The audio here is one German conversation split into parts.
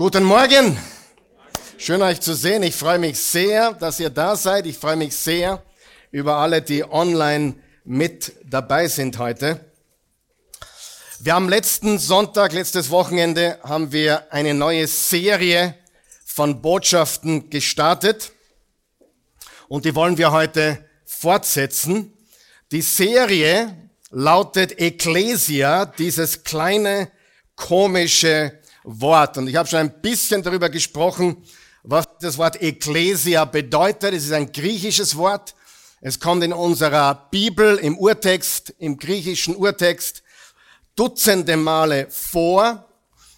Guten Morgen. Schön euch zu sehen. Ich freue mich sehr, dass ihr da seid. Ich freue mich sehr über alle, die online mit dabei sind heute. Wir haben letzten Sonntag, letztes Wochenende, haben wir eine neue Serie von Botschaften gestartet. Und die wollen wir heute fortsetzen. Die Serie lautet Ecclesia, dieses kleine komische Wort. Und ich habe schon ein bisschen darüber gesprochen, was das Wort Ecclesia bedeutet. Es ist ein griechisches Wort. Es kommt in unserer Bibel im Urtext, im griechischen Urtext, dutzende Male vor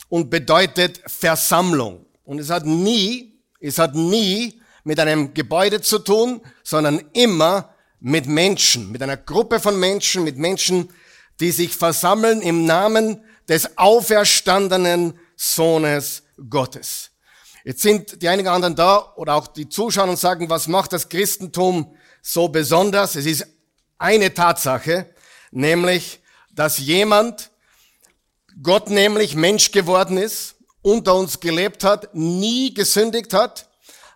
und bedeutet Versammlung. Und es hat nie, es hat nie mit einem Gebäude zu tun, sondern immer mit Menschen, mit einer Gruppe von Menschen, mit Menschen, die sich versammeln im Namen des auferstandenen Sohnes Gottes. Jetzt sind die einigen anderen da oder auch die Zuschauer und sagen, was macht das Christentum so besonders? Es ist eine Tatsache, nämlich, dass jemand, Gott nämlich Mensch geworden ist, unter uns gelebt hat, nie gesündigt hat,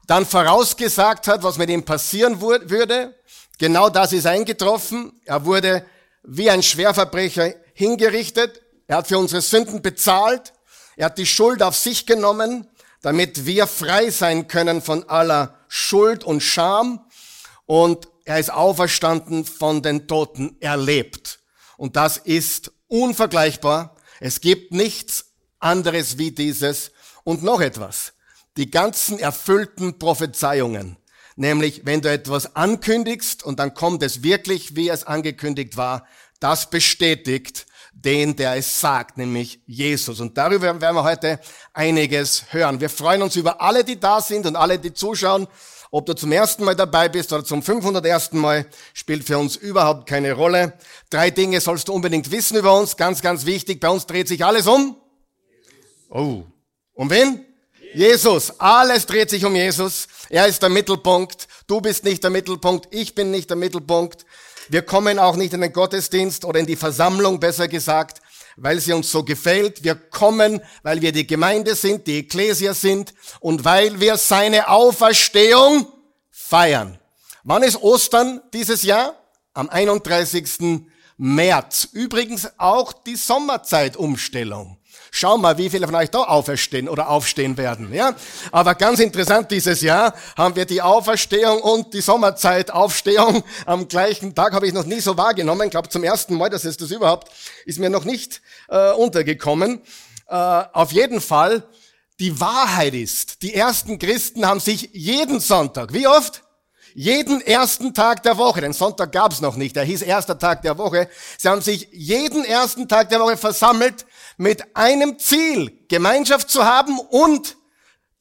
dann vorausgesagt hat, was mit ihm passieren würde. Genau das ist eingetroffen. Er wurde wie ein Schwerverbrecher hingerichtet. Er hat für unsere Sünden bezahlt. Er hat die Schuld auf sich genommen, damit wir frei sein können von aller Schuld und Scham. Und er ist auferstanden von den Toten erlebt. Und das ist unvergleichbar. Es gibt nichts anderes wie dieses. Und noch etwas. Die ganzen erfüllten Prophezeiungen. Nämlich, wenn du etwas ankündigst und dann kommt es wirklich, wie es angekündigt war, das bestätigt, den, der es sagt, nämlich Jesus. Und darüber werden wir heute einiges hören. Wir freuen uns über alle, die da sind und alle, die zuschauen. Ob du zum ersten Mal dabei bist oder zum 501. Mal, spielt für uns überhaupt keine Rolle. Drei Dinge sollst du unbedingt wissen über uns. Ganz, ganz wichtig. Bei uns dreht sich alles um. Oh. Um wen? Jesus. Alles dreht sich um Jesus. Er ist der Mittelpunkt. Du bist nicht der Mittelpunkt. Ich bin nicht der Mittelpunkt. Wir kommen auch nicht in den Gottesdienst oder in die Versammlung, besser gesagt, weil sie uns so gefällt. Wir kommen, weil wir die Gemeinde sind, die Ekklesia sind und weil wir seine Auferstehung feiern. Wann ist Ostern dieses Jahr? Am 31. März. Übrigens auch die Sommerzeitumstellung. Schau mal, wie viele von euch da auferstehen oder aufstehen werden. Ja? Aber ganz interessant, dieses Jahr haben wir die Auferstehung und die Sommerzeitaufstehung am gleichen Tag, habe ich noch nie so wahrgenommen. Ich glaube, zum ersten Mal, dass es das überhaupt, ist mir noch nicht äh, untergekommen. Äh, auf jeden Fall, die Wahrheit ist, die ersten Christen haben sich jeden Sonntag, wie oft? Jeden ersten Tag der Woche, den Sonntag gab's noch nicht, der hieß erster Tag der Woche, sie haben sich jeden ersten Tag der Woche versammelt mit einem Ziel, Gemeinschaft zu haben und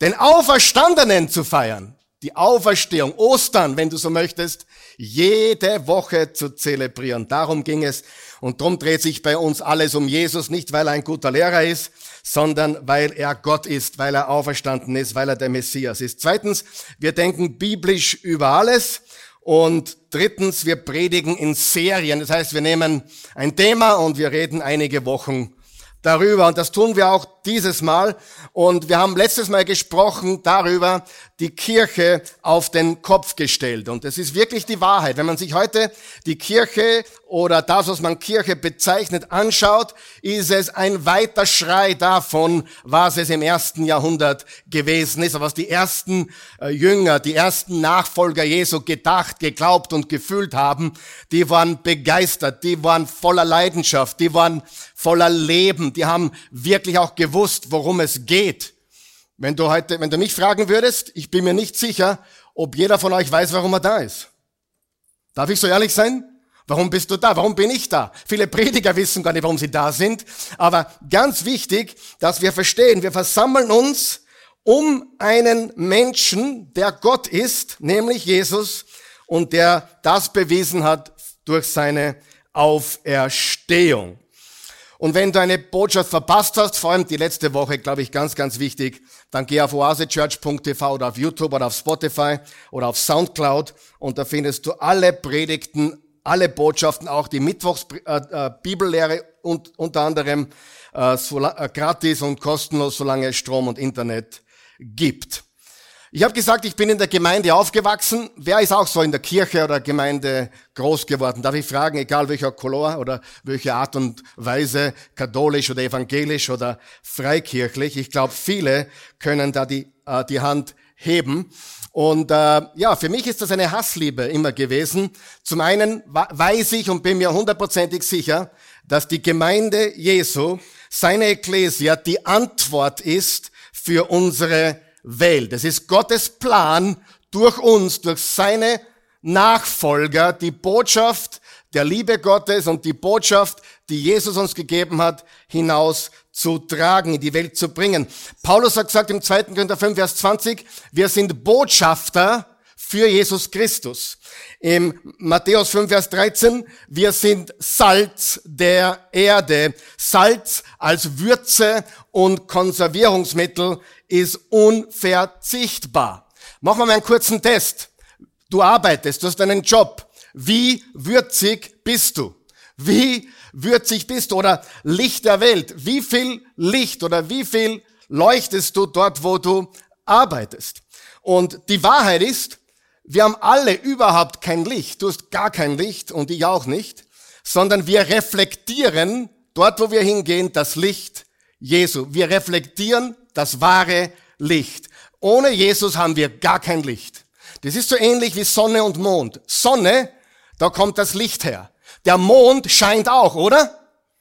den Auferstandenen zu feiern. Die Auferstehung, Ostern, wenn du so möchtest, jede Woche zu zelebrieren. Darum ging es. Und darum dreht sich bei uns alles um Jesus, nicht weil er ein guter Lehrer ist, sondern weil er Gott ist, weil er auferstanden ist, weil er der Messias ist. Zweitens, wir denken biblisch über alles. Und drittens, wir predigen in Serien. Das heißt, wir nehmen ein Thema und wir reden einige Wochen darüber. Und das tun wir auch dieses Mal. Und wir haben letztes Mal gesprochen darüber, die Kirche auf den Kopf gestellt. Und es ist wirklich die Wahrheit. Wenn man sich heute die Kirche oder das, was man Kirche bezeichnet, anschaut, ist es ein weiter Schrei davon, was es im ersten Jahrhundert gewesen ist, was die ersten äh, Jünger, die ersten Nachfolger Jesu gedacht, geglaubt und gefühlt haben. Die waren begeistert, die waren voller Leidenschaft, die waren voller Leben, die haben wirklich auch gewusst, worum es geht. Wenn du heute, wenn du mich fragen würdest, ich bin mir nicht sicher, ob jeder von euch weiß, warum er da ist. Darf ich so ehrlich sein? Warum bist du da? Warum bin ich da? Viele Prediger wissen gar nicht, warum sie da sind. Aber ganz wichtig, dass wir verstehen, wir versammeln uns um einen Menschen, der Gott ist, nämlich Jesus, und der das bewiesen hat durch seine Auferstehung. Und wenn du eine Botschaft verpasst hast, vor allem die letzte Woche, glaube ich, ganz, ganz wichtig, dann geh auf oasechurch.tv oder auf YouTube oder auf Spotify oder auf Soundcloud und da findest du alle Predigten, alle Botschaften, auch die Mittwochs äh, äh, und unter anderem äh, so, äh, gratis und kostenlos, solange es Strom und Internet gibt. Ich habe gesagt, ich bin in der Gemeinde aufgewachsen. Wer ist auch so in der Kirche oder Gemeinde groß geworden? Darf ich fragen, egal welcher Color oder welche Art und Weise, katholisch oder evangelisch oder freikirchlich. Ich glaube, viele können da die, äh, die Hand heben. Und äh, ja, für mich ist das eine Hassliebe immer gewesen. Zum einen weiß ich und bin mir hundertprozentig sicher, dass die Gemeinde Jesu, seine Ekklesia, die Antwort ist für unsere Welt. Es ist Gottes Plan, durch uns, durch seine Nachfolger, die Botschaft der Liebe Gottes und die Botschaft, die Jesus uns gegeben hat, hinaus zu tragen, in die Welt zu bringen. Paulus hat gesagt im 2. Korinther 5, Vers 20, wir sind Botschafter für Jesus Christus. Im Matthäus 5, Vers 13, wir sind Salz der Erde. Salz als Würze und Konservierungsmittel ist unverzichtbar. Machen wir mal einen kurzen Test. Du arbeitest, du hast einen Job. Wie würzig bist du? Wie würzig bist du? Oder Licht der Welt. Wie viel Licht oder wie viel leuchtest du dort, wo du arbeitest? Und die Wahrheit ist, wir haben alle überhaupt kein Licht. Du hast gar kein Licht und ich auch nicht, sondern wir reflektieren dort, wo wir hingehen, das Licht Jesu. Wir reflektieren das wahre Licht. Ohne Jesus haben wir gar kein Licht. Das ist so ähnlich wie Sonne und Mond. Sonne, da kommt das Licht her. Der Mond scheint auch, oder?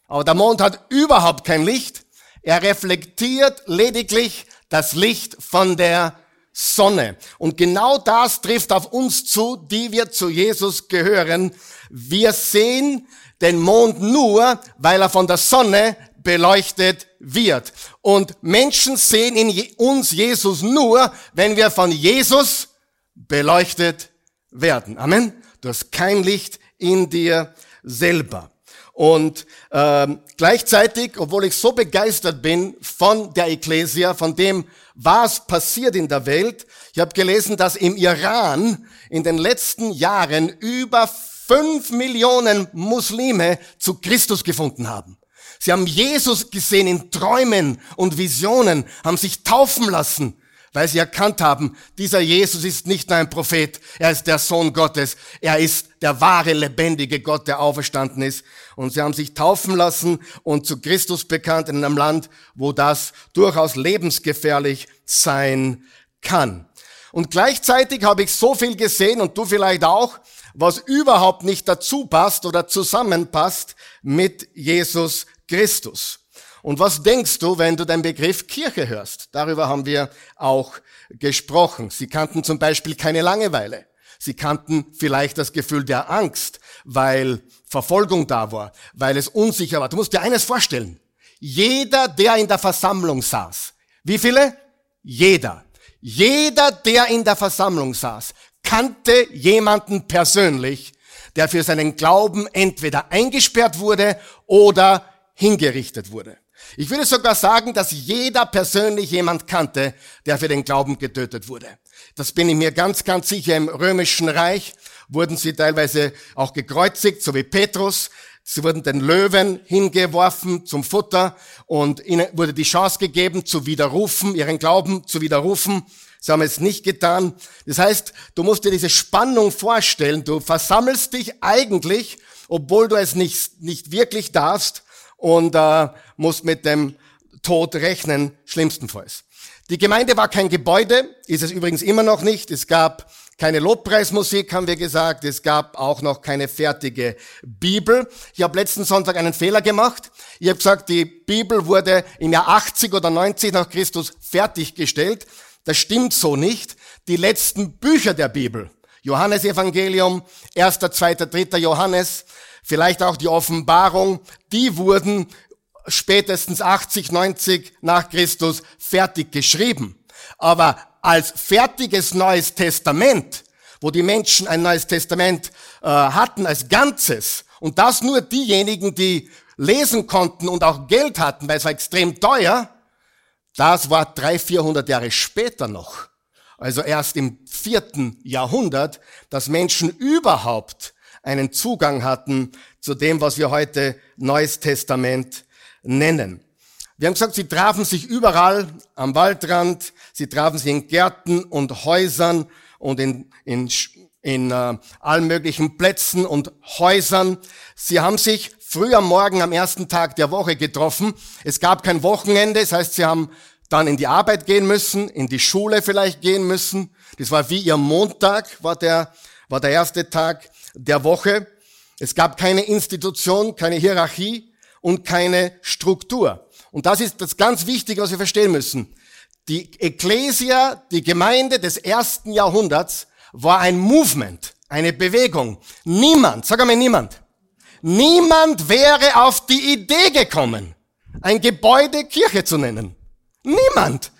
Aber der Mond hat überhaupt kein Licht. Er reflektiert lediglich das Licht von der Sonne. Und genau das trifft auf uns zu, die wir zu Jesus gehören. Wir sehen den Mond nur, weil er von der Sonne beleuchtet wird. Und Menschen sehen in uns Jesus nur, wenn wir von Jesus beleuchtet werden. Amen. Du hast kein Licht in dir selber. Und ähm, gleichzeitig, obwohl ich so begeistert bin von der Ecclesia, von dem, was passiert in der Welt, ich habe gelesen, dass im Iran in den letzten Jahren über fünf Millionen Muslime zu Christus gefunden haben. Sie haben Jesus gesehen in Träumen und Visionen, haben sich taufen lassen weil sie erkannt haben, dieser Jesus ist nicht nur ein Prophet, er ist der Sohn Gottes, er ist der wahre, lebendige Gott, der auferstanden ist. Und sie haben sich taufen lassen und zu Christus bekannt in einem Land, wo das durchaus lebensgefährlich sein kann. Und gleichzeitig habe ich so viel gesehen und du vielleicht auch, was überhaupt nicht dazu passt oder zusammenpasst mit Jesus Christus. Und was denkst du, wenn du den Begriff Kirche hörst? Darüber haben wir auch gesprochen. Sie kannten zum Beispiel keine Langeweile. Sie kannten vielleicht das Gefühl der Angst, weil Verfolgung da war, weil es unsicher war. Du musst dir eines vorstellen. Jeder, der in der Versammlung saß. Wie viele? Jeder. Jeder, der in der Versammlung saß, kannte jemanden persönlich, der für seinen Glauben entweder eingesperrt wurde oder hingerichtet wurde. Ich würde sogar sagen, dass jeder persönlich jemand kannte, der für den Glauben getötet wurde. Das bin ich mir ganz, ganz sicher. Im römischen Reich wurden sie teilweise auch gekreuzigt, so wie Petrus. Sie wurden den Löwen hingeworfen zum Futter und ihnen wurde die Chance gegeben, zu widerrufen, ihren Glauben zu widerrufen. Sie haben es nicht getan. Das heißt, du musst dir diese Spannung vorstellen. Du versammelst dich eigentlich, obwohl du es nicht, nicht wirklich darfst, und äh, muss mit dem Tod rechnen, schlimmstenfalls. Die Gemeinde war kein Gebäude, ist es übrigens immer noch nicht. Es gab keine Lobpreismusik, haben wir gesagt. Es gab auch noch keine fertige Bibel. Ich habe letzten Sonntag einen Fehler gemacht. Ich habe gesagt, die Bibel wurde im Jahr 80 oder 90 nach Christus fertiggestellt. Das stimmt so nicht. Die letzten Bücher der Bibel, Johannes Evangelium, 1., 2., 3. Johannes, vielleicht auch die Offenbarung, die wurden spätestens 80, 90 nach Christus fertig geschrieben. Aber als fertiges Neues Testament, wo die Menschen ein neues Testament äh, hatten als Ganzes, und das nur diejenigen, die lesen konnten und auch Geld hatten, weil es war extrem teuer, das war drei, vierhundert Jahre später noch. Also erst im vierten Jahrhundert, dass Menschen überhaupt einen Zugang hatten zu dem, was wir heute Neues Testament nennen. Wir haben gesagt, sie trafen sich überall am Waldrand, sie trafen sich in Gärten und Häusern und in, in, in äh, allen möglichen Plätzen und Häusern. Sie haben sich früh am Morgen am ersten Tag der Woche getroffen. Es gab kein Wochenende, das heißt, sie haben dann in die Arbeit gehen müssen, in die Schule vielleicht gehen müssen. Das war wie ihr Montag, war der, war der erste Tag der Woche. Es gab keine Institution, keine Hierarchie und keine Struktur. Und das ist das ganz Wichtige, was wir verstehen müssen. Die Ecclesia, die Gemeinde des ersten Jahrhunderts, war ein Movement, eine Bewegung. Niemand, sag einmal niemand, niemand wäre auf die Idee gekommen, ein Gebäude Kirche zu nennen. Niemand.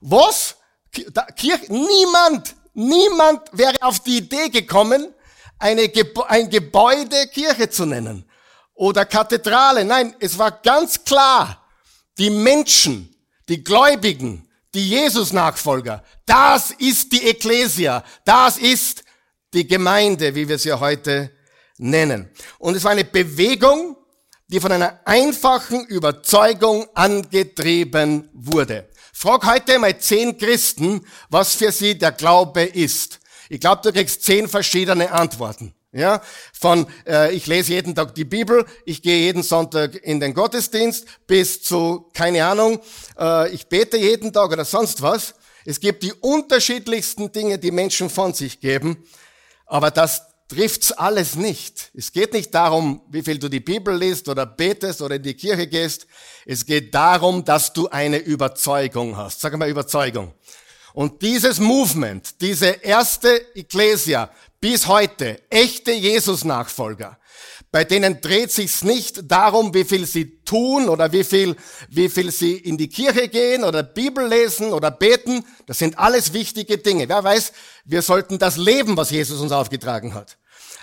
Was? Kirche? Niemand. Niemand wäre auf die Idee gekommen, eine Gebe ein Gebäude Kirche zu nennen. Oder Kathedrale. Nein, es war ganz klar, die Menschen, die Gläubigen, die Jesus-Nachfolger, das ist die Ekklesia. Das ist die Gemeinde, wie wir sie heute nennen. Und es war eine Bewegung, die von einer einfachen Überzeugung angetrieben wurde. Frag heute mal zehn Christen, was für sie der Glaube ist. Ich glaube, du kriegst zehn verschiedene Antworten. Ja, von äh, ich lese jeden Tag die Bibel, ich gehe jeden Sonntag in den Gottesdienst, bis zu keine Ahnung, äh, ich bete jeden Tag oder sonst was. Es gibt die unterschiedlichsten Dinge, die Menschen von sich geben, aber das trifft's alles nicht. Es geht nicht darum, wie viel du die Bibel liest oder betest oder in die Kirche gehst. Es geht darum, dass du eine Überzeugung hast. Sag mal Überzeugung. Und dieses Movement, diese erste Ecclesia bis heute, echte Jesus-Nachfolger, bei denen dreht sich's nicht darum, wie viel sie tun oder wie viel, wie viel sie in die Kirche gehen oder Bibel lesen oder beten. Das sind alles wichtige Dinge. Wer weiß, wir sollten das leben, was Jesus uns aufgetragen hat.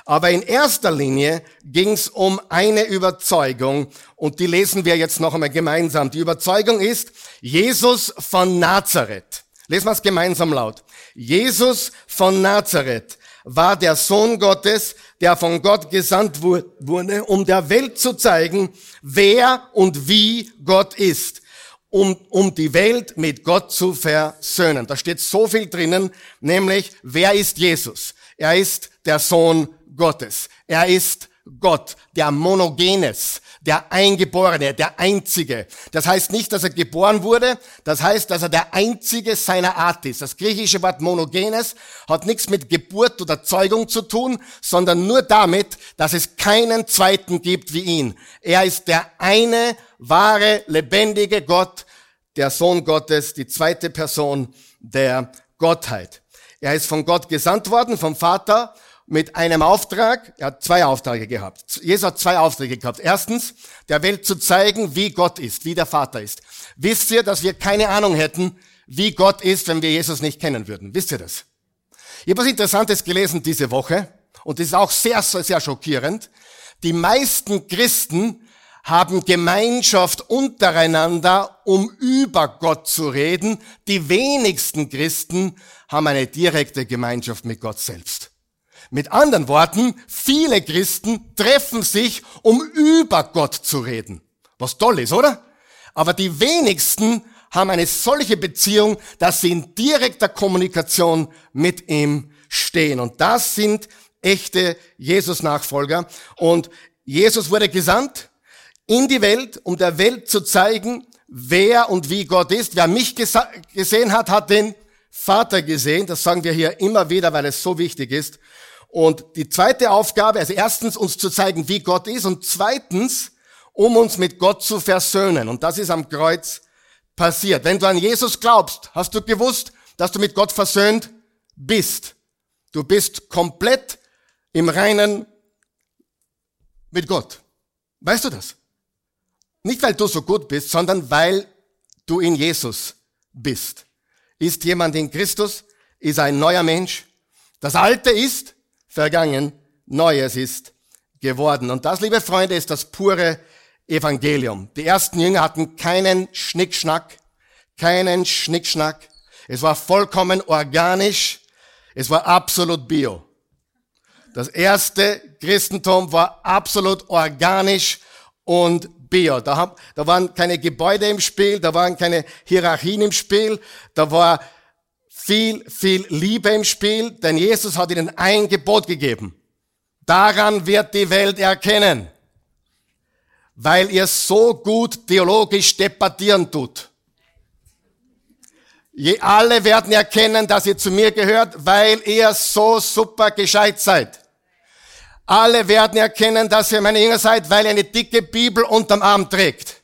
Aber in erster Linie ging's um eine Überzeugung und die lesen wir jetzt noch einmal gemeinsam. Die Überzeugung ist Jesus von Nazareth. Lesen wir es gemeinsam laut. Jesus von Nazareth war der Sohn Gottes, der von Gott gesandt wurde, um der Welt zu zeigen, wer und wie Gott ist, um, um die Welt mit Gott zu versöhnen. Da steht so viel drinnen, nämlich, wer ist Jesus? Er ist der Sohn Gottes. Er ist Gott, der Monogenes, der Eingeborene, der Einzige. Das heißt nicht, dass er geboren wurde, das heißt, dass er der Einzige seiner Art ist. Das griechische Wort Monogenes hat nichts mit Geburt oder Zeugung zu tun, sondern nur damit, dass es keinen zweiten gibt wie ihn. Er ist der eine, wahre, lebendige Gott, der Sohn Gottes, die zweite Person der Gottheit. Er ist von Gott gesandt worden, vom Vater, mit einem Auftrag, er hat zwei Aufträge gehabt. Jesus hat zwei Aufträge gehabt. Erstens, der Welt zu zeigen, wie Gott ist, wie der Vater ist. Wisst ihr, dass wir keine Ahnung hätten, wie Gott ist, wenn wir Jesus nicht kennen würden? Wisst ihr das? Ich habe was Interessantes gelesen diese Woche und das ist auch sehr, sehr, sehr schockierend. Die meisten Christen haben Gemeinschaft untereinander, um über Gott zu reden. Die wenigsten Christen haben eine direkte Gemeinschaft mit Gott selbst. Mit anderen Worten, viele Christen treffen sich, um über Gott zu reden. Was toll ist, oder? Aber die wenigsten haben eine solche Beziehung, dass sie in direkter Kommunikation mit ihm stehen. Und das sind echte Jesus-Nachfolger. Und Jesus wurde gesandt in die Welt, um der Welt zu zeigen, wer und wie Gott ist. Wer mich gesehen hat, hat den Vater gesehen. Das sagen wir hier immer wieder, weil es so wichtig ist. Und die zweite Aufgabe, also erstens uns zu zeigen, wie Gott ist und zweitens, um uns mit Gott zu versöhnen. Und das ist am Kreuz passiert. Wenn du an Jesus glaubst, hast du gewusst, dass du mit Gott versöhnt bist. Du bist komplett im Reinen mit Gott. Weißt du das? Nicht, weil du so gut bist, sondern weil du in Jesus bist. Ist jemand in Christus, ist ein neuer Mensch. Das Alte ist vergangen, Neues ist geworden. Und das, liebe Freunde, ist das pure Evangelium. Die ersten Jünger hatten keinen Schnickschnack, keinen Schnickschnack. Es war vollkommen organisch. Es war absolut bio. Das erste Christentum war absolut organisch und bio. Da, haben, da waren keine Gebäude im Spiel, da waren keine Hierarchien im Spiel, da war viel, viel Liebe im Spiel, denn Jesus hat ihnen ein Gebot gegeben. Daran wird die Welt erkennen, weil ihr so gut theologisch debattieren tut. Je alle werden erkennen, dass ihr zu mir gehört, weil ihr so super gescheit seid. Alle werden erkennen, dass ihr meine Jünger seid, weil ihr eine dicke Bibel unterm Arm trägt.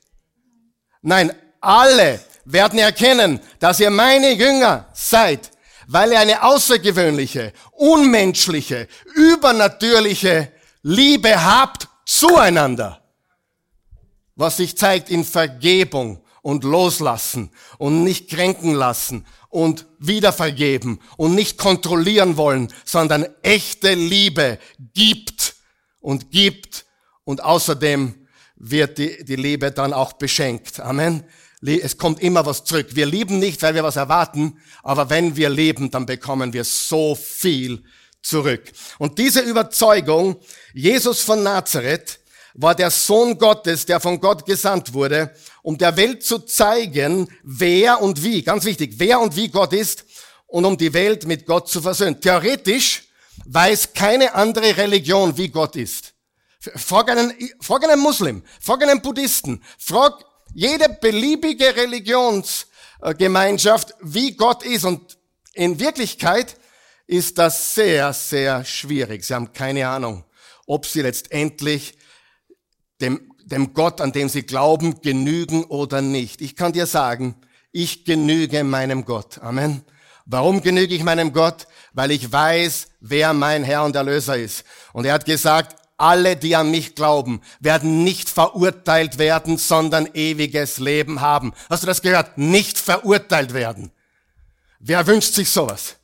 Nein, alle werden erkennen, dass ihr meine Jünger seid, weil ihr eine außergewöhnliche, unmenschliche, übernatürliche Liebe habt zueinander, was sich zeigt in Vergebung und Loslassen und nicht kränken lassen und wieder vergeben und nicht kontrollieren wollen, sondern echte Liebe gibt und gibt und außerdem wird die, die Liebe dann auch beschenkt. Amen. Es kommt immer was zurück. Wir lieben nicht, weil wir was erwarten, aber wenn wir leben, dann bekommen wir so viel zurück. Und diese Überzeugung, Jesus von Nazareth war der Sohn Gottes, der von Gott gesandt wurde, um der Welt zu zeigen, wer und wie, ganz wichtig, wer und wie Gott ist und um die Welt mit Gott zu versöhnen. Theoretisch weiß keine andere Religion, wie Gott ist. Frag einen, frag einen Muslim, frag einen Buddhisten, frag jede beliebige Religionsgemeinschaft, wie Gott ist. Und in Wirklichkeit ist das sehr, sehr schwierig. Sie haben keine Ahnung, ob sie letztendlich dem, dem Gott, an dem sie glauben, genügen oder nicht. Ich kann dir sagen, ich genüge meinem Gott. Amen. Warum genüge ich meinem Gott? Weil ich weiß, wer mein Herr und Erlöser ist. Und er hat gesagt, alle, die an mich glauben, werden nicht verurteilt werden, sondern ewiges Leben haben. Hast du das gehört? Nicht verurteilt werden. Wer wünscht sich sowas?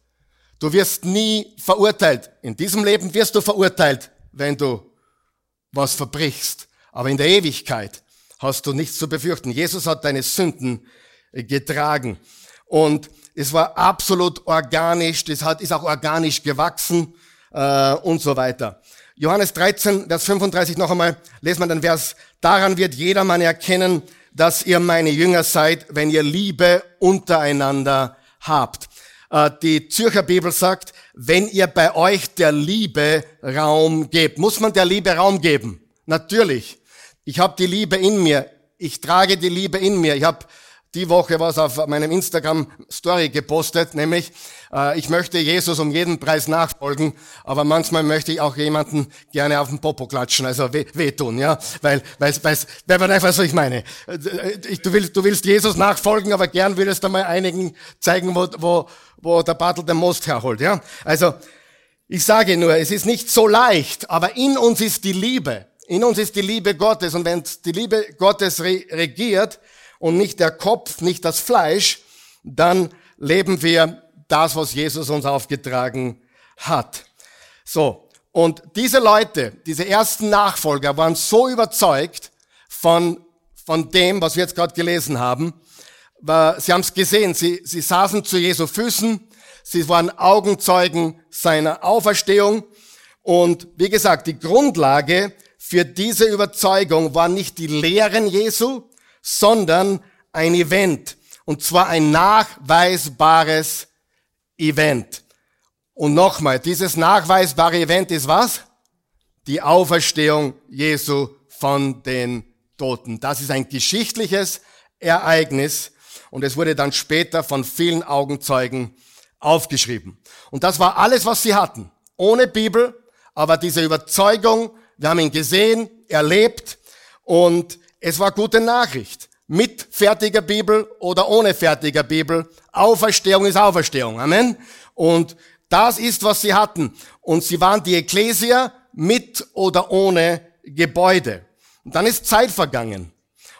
Du wirst nie verurteilt. In diesem Leben wirst du verurteilt, wenn du was verbrichst. Aber in der Ewigkeit hast du nichts zu befürchten. Jesus hat deine Sünden getragen. Und es war absolut organisch, das hat, ist auch organisch gewachsen äh, und so weiter. Johannes 13, Vers 35 noch einmal, lesen wir den Vers, daran wird jedermann erkennen, dass ihr meine Jünger seid, wenn ihr Liebe untereinander habt. Äh, die Zürcher Bibel sagt, wenn ihr bei euch der Liebe Raum gebt. Muss man der Liebe Raum geben? Natürlich. Ich habe die Liebe in mir. Ich trage die Liebe in mir. Ich habe die Woche was auf meinem Instagram Story gepostet, nämlich äh, ich möchte Jesus um jeden Preis nachfolgen, aber manchmal möchte ich auch jemanden gerne auf den Popo klatschen, also weh, wehtun, ja, weil weil weil weil man einfach so ich meine. Äh, du willst du willst Jesus nachfolgen, aber gern würdest du mal einigen zeigen, wo wo wo der Bartel den Most herholt, ja. Also ich sage nur, es ist nicht so leicht, aber in uns ist die Liebe. In uns ist die Liebe Gottes und wenn die Liebe Gottes regiert und nicht der Kopf, nicht das Fleisch, dann leben wir das, was Jesus uns aufgetragen hat. So. Und diese Leute, diese ersten Nachfolger waren so überzeugt von, von dem, was wir jetzt gerade gelesen haben. Sie haben es gesehen, sie, sie saßen zu Jesu Füßen, sie waren Augenzeugen seiner Auferstehung. Und wie gesagt, die Grundlage für diese Überzeugung war nicht die Lehren Jesu, sondern ein Event. Und zwar ein nachweisbares Event. Und nochmal, dieses nachweisbare Event ist was? Die Auferstehung Jesu von den Toten. Das ist ein geschichtliches Ereignis und es wurde dann später von vielen Augenzeugen aufgeschrieben. Und das war alles, was sie hatten. Ohne Bibel, aber diese Überzeugung, wir haben ihn gesehen, erlebt und es war gute Nachricht. Mit fertiger Bibel oder ohne fertiger Bibel. Auferstehung ist Auferstehung. Amen. Und das ist, was sie hatten. Und sie waren die Ekklesia mit oder ohne Gebäude. Und dann ist Zeit vergangen.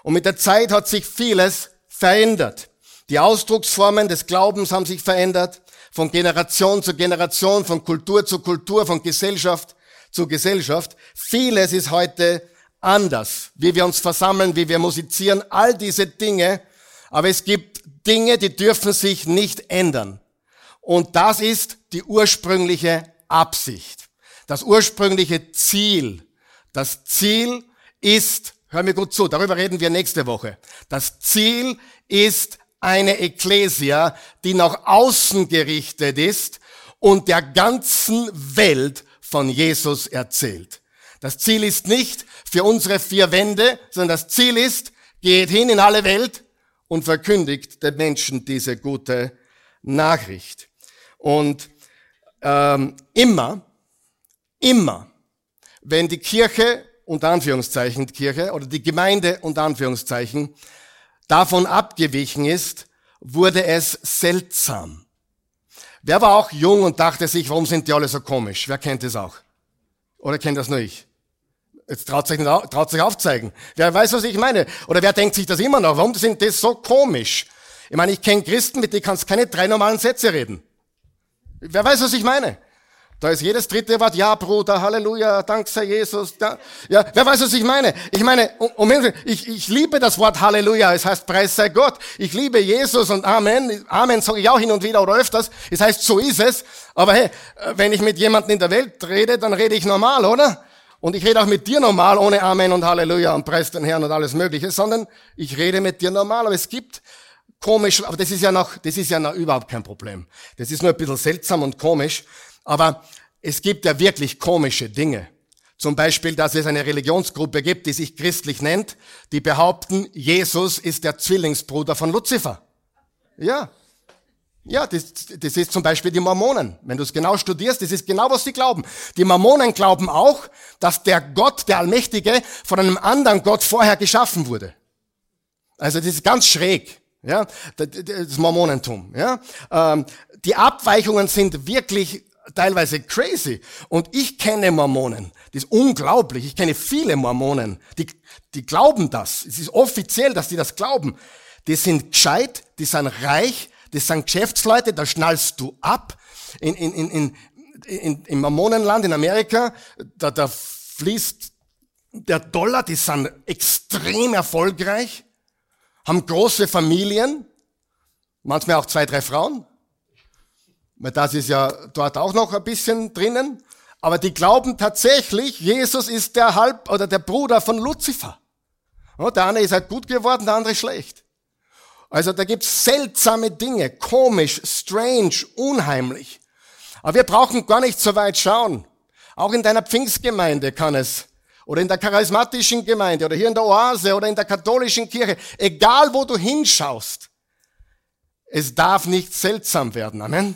Und mit der Zeit hat sich vieles verändert. Die Ausdrucksformen des Glaubens haben sich verändert. Von Generation zu Generation, von Kultur zu Kultur, von Gesellschaft zur Gesellschaft. Vieles ist heute anders, wie wir uns versammeln, wie wir musizieren, all diese Dinge. Aber es gibt Dinge, die dürfen sich nicht ändern. Und das ist die ursprüngliche Absicht. Das ursprüngliche Ziel, das Ziel ist, hör mir gut zu, darüber reden wir nächste Woche. Das Ziel ist eine Ekklesia, die nach außen gerichtet ist und der ganzen Welt von Jesus erzählt. Das Ziel ist nicht für unsere vier Wände, sondern das Ziel ist, geht hin in alle Welt und verkündigt den Menschen diese gute Nachricht. Und ähm, immer, immer, wenn die Kirche, unter Anführungszeichen Kirche, oder die Gemeinde, unter Anführungszeichen, davon abgewichen ist, wurde es seltsam. Wer war auch jung und dachte sich, warum sind die alle so komisch? Wer kennt das auch? Oder kennt das nur ich? Jetzt traut sich, nicht, traut sich aufzeigen. Wer weiß, was ich meine? Oder wer denkt sich das immer noch? Warum sind das so komisch? Ich meine, ich kenne Christen, mit denen kannst keine drei normalen Sätze reden. Wer weiß, was ich meine? Da ist jedes dritte Wort, ja, Bruder, Halleluja, Dank sei Jesus. Ja, ja, wer weiß, was ich meine? Ich meine, um, ich, ich liebe das Wort Halleluja, es heißt Preis sei Gott. Ich liebe Jesus und Amen. Amen sage ich auch hin und wieder oder öfters. Es heißt, so ist es. Aber hey, wenn ich mit jemandem in der Welt rede, dann rede ich normal, oder? Und ich rede auch mit dir normal, ohne Amen und Halleluja und Preis den Herrn und alles Mögliche, sondern ich rede mit dir normal. Aber es gibt komisch, aber das ist ja noch, das ist ja noch überhaupt kein Problem. Das ist nur ein bisschen seltsam und komisch. Aber es gibt ja wirklich komische Dinge. Zum Beispiel, dass es eine Religionsgruppe gibt, die sich christlich nennt, die behaupten, Jesus ist der Zwillingsbruder von Luzifer. Ja. Ja, das, das ist zum Beispiel die Mormonen. Wenn du es genau studierst, das ist genau, was sie glauben. Die Mormonen glauben auch, dass der Gott, der Allmächtige, von einem anderen Gott vorher geschaffen wurde. Also das ist ganz schräg. Ja, das Mormonentum. Ja, ähm, die Abweichungen sind wirklich teilweise crazy. Und ich kenne Mormonen. Das ist unglaublich. Ich kenne viele Mormonen. Die, die glauben das. Es ist offiziell, dass die das glauben. Die sind gescheit, die sind reich, die sind Geschäftsleute, da schnallst du ab. In, in, in, in, in, Im Mormonenland in Amerika, da, da fließt der Dollar, die sind extrem erfolgreich, haben große Familien, manchmal auch zwei, drei Frauen. Weil das ist ja dort auch noch ein bisschen drinnen. Aber die glauben tatsächlich, Jesus ist der Halb- oder der Bruder von Luzifer. Der eine ist halt gut geworden, der andere schlecht. Also da gibt's seltsame Dinge, komisch, strange, unheimlich. Aber wir brauchen gar nicht so weit schauen. Auch in deiner Pfingstgemeinde kann es, oder in der charismatischen Gemeinde, oder hier in der Oase, oder in der katholischen Kirche, egal wo du hinschaust, es darf nicht seltsam werden. Amen.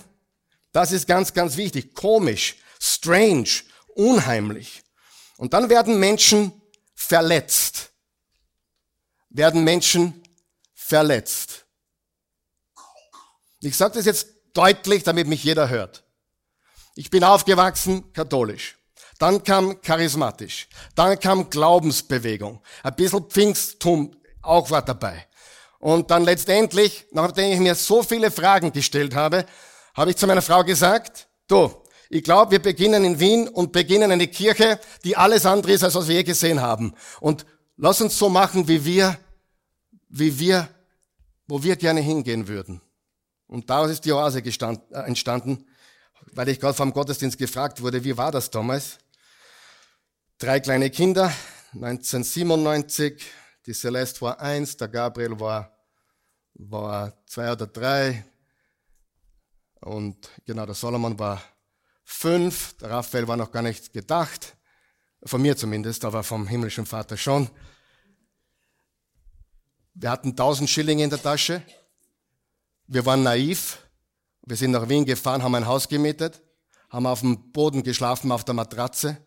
Das ist ganz, ganz wichtig. Komisch, strange, unheimlich. Und dann werden Menschen verletzt. Werden Menschen verletzt. Ich sage das jetzt deutlich, damit mich jeder hört. Ich bin aufgewachsen katholisch. Dann kam charismatisch. Dann kam Glaubensbewegung. Ein bisschen Pfingsttum auch war dabei. Und dann letztendlich, nachdem ich mir so viele Fragen gestellt habe, habe ich zu meiner Frau gesagt, du, ich glaube, wir beginnen in Wien und beginnen eine Kirche, die alles andere ist, als was wir je gesehen haben. Und lass uns so machen, wie wir, wie wir, wo wir gerne hingehen würden. Und daraus ist die Oase äh, entstanden, weil ich gerade vom Gottesdienst gefragt wurde, wie war das damals? Drei kleine Kinder, 1997, die Celeste war eins, der Gabriel war, war zwei oder drei, und genau, der Solomon war fünf, der Raphael war noch gar nicht gedacht, von mir zumindest, aber vom himmlischen Vater schon. Wir hatten tausend Schillinge in der Tasche. Wir waren naiv. Wir sind nach Wien gefahren, haben ein Haus gemietet, haben auf dem Boden geschlafen, auf der Matratze.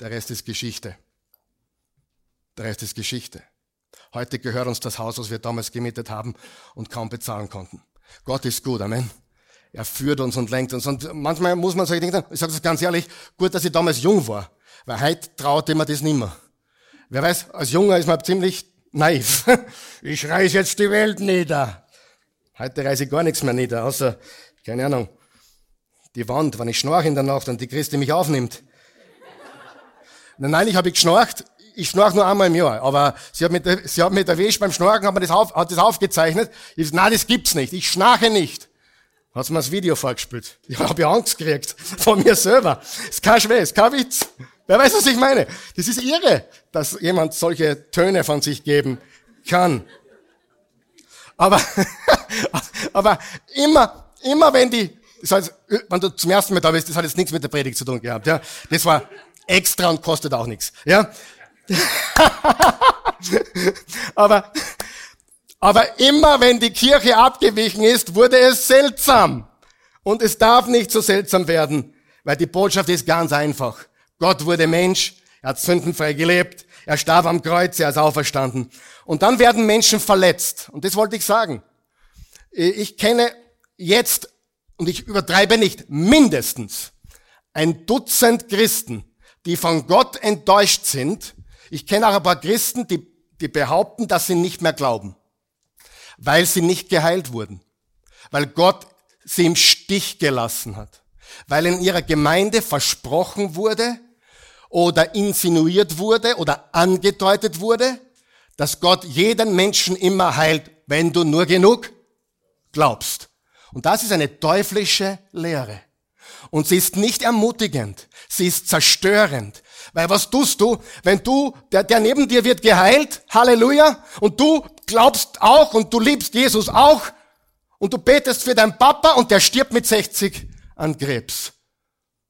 Der Rest ist Geschichte. Der Rest ist Geschichte. Heute gehört uns das Haus, was wir damals gemietet haben und kaum bezahlen konnten. Gott ist gut, Amen. Er führt uns und lenkt uns. Und manchmal muss man sich denken, ich sage das ganz ehrlich, gut, dass ich damals jung war. Weil heute traute man das nimmer. Wer weiß, als Junger ist man ziemlich naiv. Ich reiß jetzt die Welt nieder. Heute reiße ich gar nichts mehr nieder, außer, keine Ahnung, die Wand, wenn ich schnorche in der Nacht und die Christi mich aufnimmt. Nein, ich habe geschnorcht. Ich schnorch nur einmal im Jahr, aber sie hat mich, sie hat mich erwischt beim Schnorchen, hat, mir das auf, hat das aufgezeichnet. Ich, nein, das gibt's nicht. Ich schnarche nicht. Hat's mir das Video vorgespielt. Ich habe ja Angst gekriegt von mir selber. Ist kein ist kein Witz. Wer weiß, was ich meine? Das ist irre, dass jemand solche Töne von sich geben kann. Aber, aber immer, immer wenn die, das heißt, wenn du zum ersten Mal da bist, das hat jetzt nichts mit der Predigt zu tun gehabt, ja. Das war extra und kostet auch nichts, ja. aber, aber immer wenn die Kirche abgewichen ist, wurde es seltsam. Und es darf nicht so seltsam werden, weil die Botschaft ist ganz einfach. Gott wurde Mensch, er hat sündenfrei gelebt, er starb am Kreuz, er ist auferstanden. Und dann werden Menschen verletzt. Und das wollte ich sagen. Ich kenne jetzt, und ich übertreibe nicht, mindestens ein Dutzend Christen, die von Gott enttäuscht sind. Ich kenne auch ein paar Christen, die, die behaupten, dass sie nicht mehr glauben, weil sie nicht geheilt wurden, weil Gott sie im Stich gelassen hat, weil in ihrer Gemeinde versprochen wurde, oder insinuiert wurde oder angedeutet wurde, dass Gott jeden Menschen immer heilt, wenn du nur genug glaubst. Und das ist eine teuflische Lehre. Und sie ist nicht ermutigend, sie ist zerstörend. Weil was tust du, wenn du, der, der neben dir wird geheilt, Halleluja, und du glaubst auch und du liebst Jesus auch, und du betest für deinen Papa und der stirbt mit 60 an Krebs.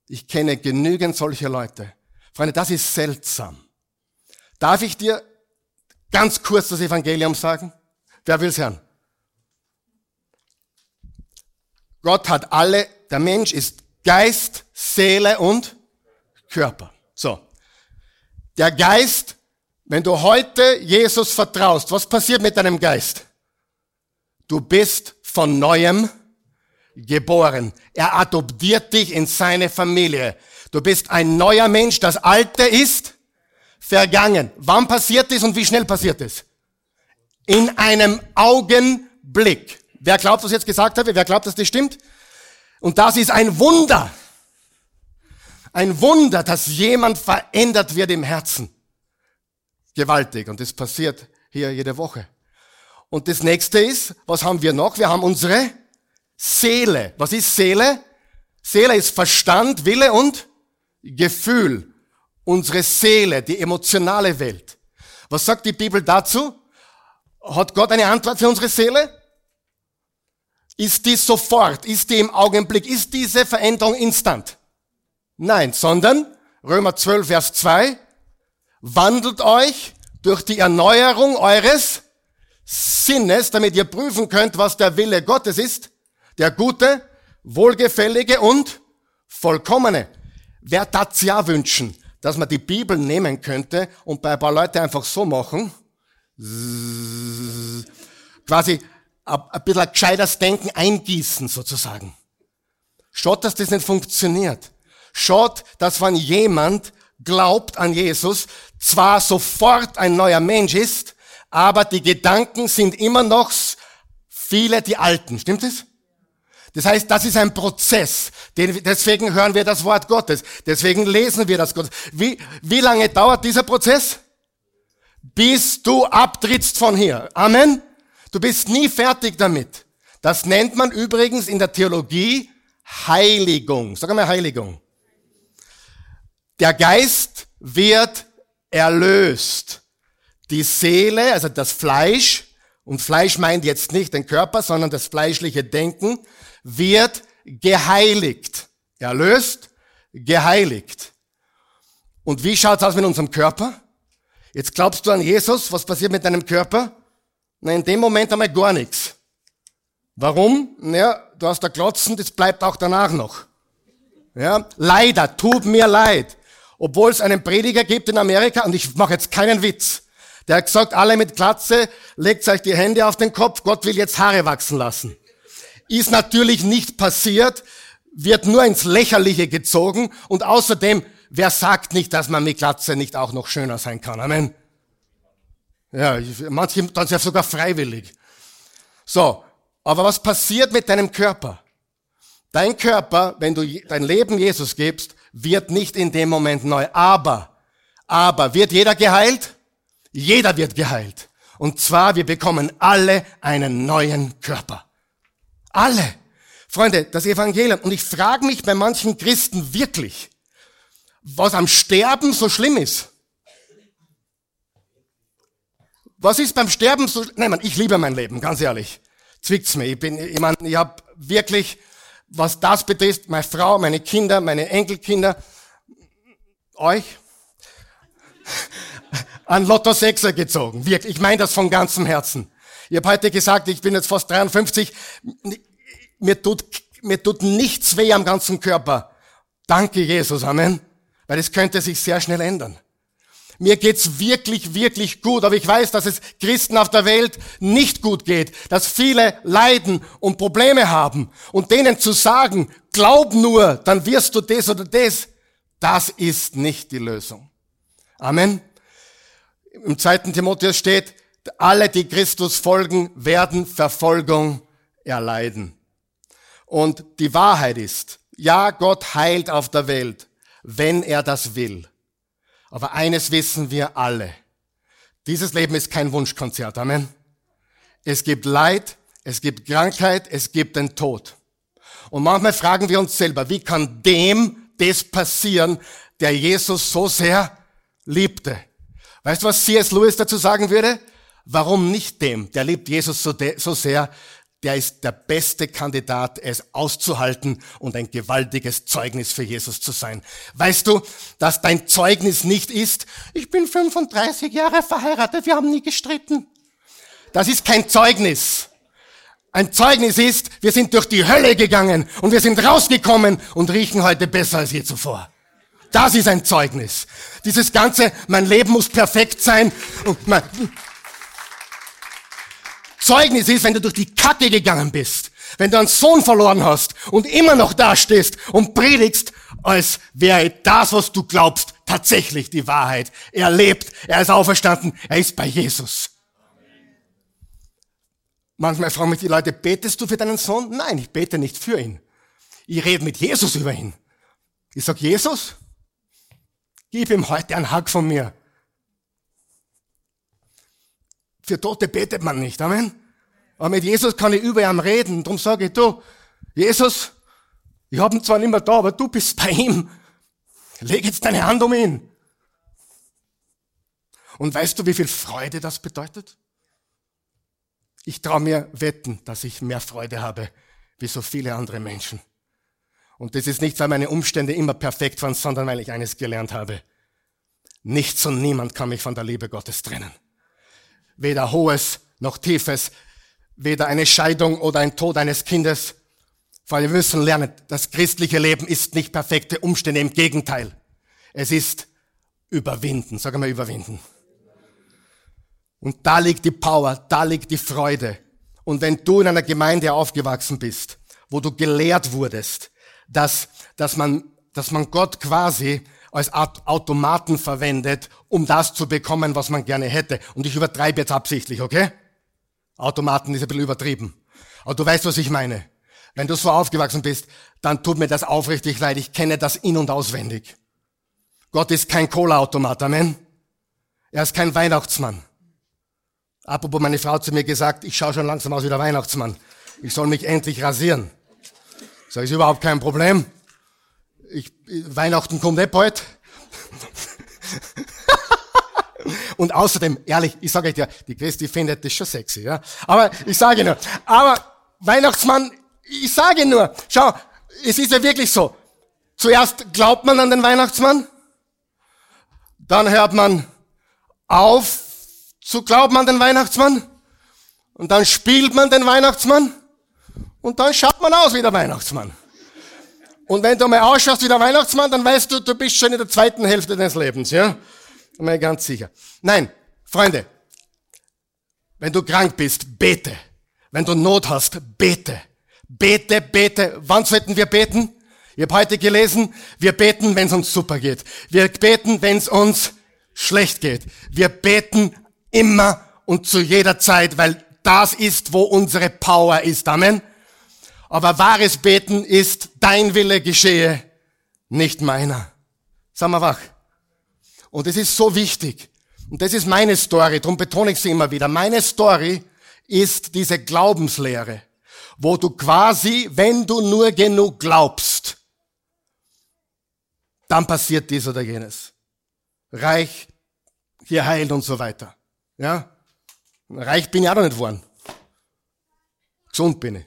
Ich kenne genügend solche Leute. Freunde, das ist seltsam. Darf ich dir ganz kurz das Evangelium sagen? Wer will's hören? Gott hat alle, der Mensch ist Geist, Seele und Körper. So. Der Geist, wenn du heute Jesus vertraust, was passiert mit deinem Geist? Du bist von neuem geboren. Er adoptiert dich in seine Familie. Du bist ein neuer Mensch. Das Alte ist vergangen. Wann passiert es und wie schnell passiert es? In einem Augenblick. Wer glaubt, was ich jetzt gesagt habe? Wer glaubt, dass das stimmt? Und das ist ein Wunder. Ein Wunder, dass jemand verändert wird im Herzen. Gewaltig. Und das passiert hier jede Woche. Und das nächste ist, was haben wir noch? Wir haben unsere Seele. Was ist Seele? Seele ist Verstand, Wille und Gefühl, unsere Seele, die emotionale Welt. Was sagt die Bibel dazu? Hat Gott eine Antwort für unsere Seele? Ist die sofort? Ist die im Augenblick? Ist diese Veränderung instant? Nein, sondern Römer 12, Vers 2, wandelt euch durch die Erneuerung eures Sinnes, damit ihr prüfen könnt, was der Wille Gottes ist, der gute, wohlgefällige und vollkommene. Wer tat's ja wünschen, dass man die Bibel nehmen könnte und bei ein paar Leute einfach so machen, quasi ein bisschen gescheiteres Denken eingießen sozusagen. Schaut, dass das nicht funktioniert. Schaut, dass wenn jemand glaubt an Jesus, zwar sofort ein neuer Mensch ist, aber die Gedanken sind immer noch viele die alten. Stimmt es? Das heißt, das ist ein Prozess. Deswegen hören wir das Wort Gottes. Deswegen lesen wir das Gottes. Wie, wie lange dauert dieser Prozess? Bis du abtrittst von hier. Amen. Du bist nie fertig damit. Das nennt man übrigens in der Theologie Heiligung. Sag mal Heiligung. Der Geist wird erlöst. Die Seele, also das Fleisch, und Fleisch meint jetzt nicht den Körper, sondern das fleischliche Denken, wird geheiligt. Erlöst, geheiligt. Und wie schaut's aus mit unserem Körper? Jetzt glaubst du an Jesus, was passiert mit deinem Körper? Na, in dem Moment einmal gar nichts. Warum? Naja, du hast da Klotzen, das bleibt auch danach noch. Ja, leider, tut mir leid. Obwohl es einen Prediger gibt in Amerika, und ich mache jetzt keinen Witz, der hat gesagt, alle mit Glatze, legt euch die Hände auf den Kopf, Gott will jetzt Haare wachsen lassen. Ist natürlich nicht passiert, wird nur ins Lächerliche gezogen und außerdem, wer sagt nicht, dass man mit Glatze nicht auch noch schöner sein kann? Amen. Ja, manche dann ja sogar freiwillig. So, aber was passiert mit deinem Körper? Dein Körper, wenn du dein Leben Jesus gibst, wird nicht in dem Moment neu. Aber, aber wird jeder geheilt? Jeder wird geheilt. Und zwar, wir bekommen alle einen neuen Körper. Alle. Freunde, das Evangelium. Und ich frage mich bei manchen Christen wirklich, was am Sterben so schlimm ist. Was ist beim Sterben so? Nein, man, ich liebe mein Leben, ganz ehrlich. Zwickt's mir. Ich bin, ich meine, ich habe wirklich, was das betrifft, meine Frau, meine Kinder, meine Enkelkinder, euch, an Lotto 6er gezogen. Wirklich, ich meine das von ganzem Herzen. Ich habe heute gesagt, ich bin jetzt fast 53. Mir tut, mir tut nichts weh am ganzen Körper. Danke, Jesus. Amen. Weil es könnte sich sehr schnell ändern. Mir geht's wirklich, wirklich gut, aber ich weiß, dass es Christen auf der Welt nicht gut geht, dass viele leiden und Probleme haben und denen zu sagen, glaub nur, dann wirst du das oder das, das ist nicht die Lösung. Amen. Im zweiten Timotheus steht, alle, die Christus folgen, werden Verfolgung erleiden. Und die Wahrheit ist, ja, Gott heilt auf der Welt, wenn er das will. Aber eines wissen wir alle. Dieses Leben ist kein Wunschkonzert. Amen. Es gibt Leid, es gibt Krankheit, es gibt den Tod. Und manchmal fragen wir uns selber, wie kann dem das passieren, der Jesus so sehr liebte? Weißt du, was C.S. Lewis dazu sagen würde? Warum nicht dem? Der liebt Jesus so, so sehr, der ist der beste Kandidat, es auszuhalten und ein gewaltiges Zeugnis für Jesus zu sein. Weißt du, dass dein Zeugnis nicht ist, ich bin 35 Jahre verheiratet, wir haben nie gestritten. Das ist kein Zeugnis. Ein Zeugnis ist, wir sind durch die Hölle gegangen und wir sind rausgekommen und riechen heute besser als je zuvor. Das ist ein Zeugnis. Dieses ganze, mein Leben muss perfekt sein und mein, Zeugnis ist, wenn du durch die Kacke gegangen bist, wenn du einen Sohn verloren hast und immer noch dastehst und predigst, als wäre das, was du glaubst, tatsächlich die Wahrheit. Er lebt, er ist auferstanden, er ist bei Jesus. Manchmal fragen mich die Leute, betest du für deinen Sohn? Nein, ich bete nicht für ihn. Ich rede mit Jesus über ihn. Ich sag, Jesus, gib ihm heute einen Hack von mir. Für Tote betet man nicht. Amen. Aber mit Jesus kann ich über ihm reden. Darum sage ich, du, Jesus, ich habe ihn zwar nicht mehr da, aber du bist bei ihm. Leg jetzt deine Hand um ihn. Und weißt du, wie viel Freude das bedeutet? Ich traue mir wetten, dass ich mehr Freude habe wie so viele andere Menschen. Und das ist nicht, weil meine Umstände immer perfekt waren, sondern weil ich eines gelernt habe. Nichts und niemand kann mich von der Liebe Gottes trennen weder hohes noch tiefes, weder eine Scheidung oder ein Tod eines Kindes. Weil wir müssen lernen, das christliche Leben ist nicht perfekte Umstände, im Gegenteil. Es ist überwinden, sag mal überwinden. Und da liegt die Power, da liegt die Freude. Und wenn du in einer Gemeinde aufgewachsen bist, wo du gelehrt wurdest, dass, dass man, dass man Gott quasi als Automaten verwendet, um das zu bekommen, was man gerne hätte. Und ich übertreibe jetzt absichtlich, okay? Automaten ist ein bisschen übertrieben. Aber du weißt, was ich meine. Wenn du so aufgewachsen bist, dann tut mir das aufrichtig leid. Ich kenne das in- und auswendig. Gott ist kein Cola-Automat, Amen. Er ist kein Weihnachtsmann. Apropos meine Frau zu mir gesagt, ich schaue schon langsam aus wie der Weihnachtsmann. Ich soll mich endlich rasieren. Das ist überhaupt kein Problem ich, Weihnachten kommt eh bald. Und außerdem, ehrlich, ich sage euch ja, die Christi findet das schon sexy, ja. Aber ich sage nur, aber Weihnachtsmann, ich sage nur, schau, es ist ja wirklich so. Zuerst glaubt man an den Weihnachtsmann, dann hört man auf zu glauben an den Weihnachtsmann, und dann spielt man den Weihnachtsmann, und dann schaut man aus wie der Weihnachtsmann. Und wenn du mal ausschaust wie der Weihnachtsmann, dann weißt du, du bist schon in der zweiten Hälfte deines Lebens, ja? Mal ganz sicher. Nein, Freunde, wenn du krank bist, bete. Wenn du Not hast, bete. Bete, bete. Wann sollten wir beten? Ich habe heute gelesen, wir beten, wenn es uns super geht. Wir beten, wenn es uns schlecht geht. Wir beten immer und zu jeder Zeit, weil das ist, wo unsere Power ist. Amen. Aber wahres Beten ist, dein Wille geschehe, nicht meiner. Sag mal wach. Und es ist so wichtig. Und das ist meine Story, darum betone ich sie immer wieder. Meine Story ist diese Glaubenslehre. wo du quasi, wenn du nur genug glaubst, dann passiert dies oder jenes. Reich, hier heilt und so weiter. Ja? Reich bin ich auch noch nicht geworden. Gesund bin ich.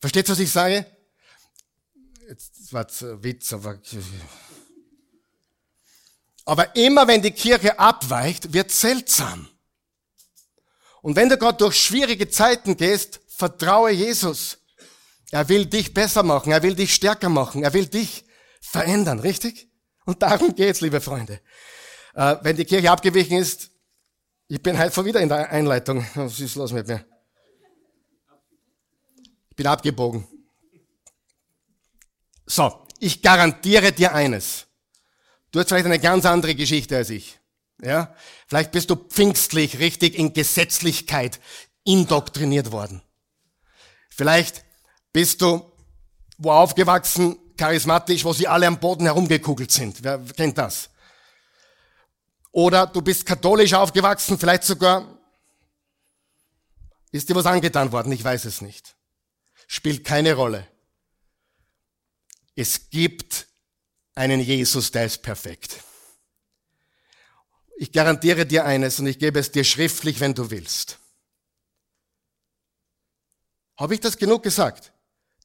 Versteht, was ich sage? Jetzt war es ein Witz, aber, aber immer wenn die Kirche abweicht, wird seltsam. Und wenn du gerade durch schwierige Zeiten gehst, vertraue Jesus. Er will dich besser machen, er will dich stärker machen, er will dich verändern, richtig? Und darum geht's, liebe Freunde. Äh, wenn die Kirche abgewichen ist, ich bin heute wieder in der Einleitung. Was ist los mit mir? Bin abgebogen. So, ich garantiere dir eines. Du hast vielleicht eine ganz andere Geschichte als ich. Ja? Vielleicht bist du pfingstlich richtig in Gesetzlichkeit indoktriniert worden. Vielleicht bist du wo aufgewachsen, charismatisch, wo sie alle am Boden herumgekugelt sind. Wer kennt das? Oder du bist katholisch aufgewachsen, vielleicht sogar ist dir was angetan worden, ich weiß es nicht. Spielt keine Rolle. Es gibt einen Jesus, der ist perfekt. Ich garantiere dir eines und ich gebe es dir schriftlich, wenn du willst. Habe ich das genug gesagt?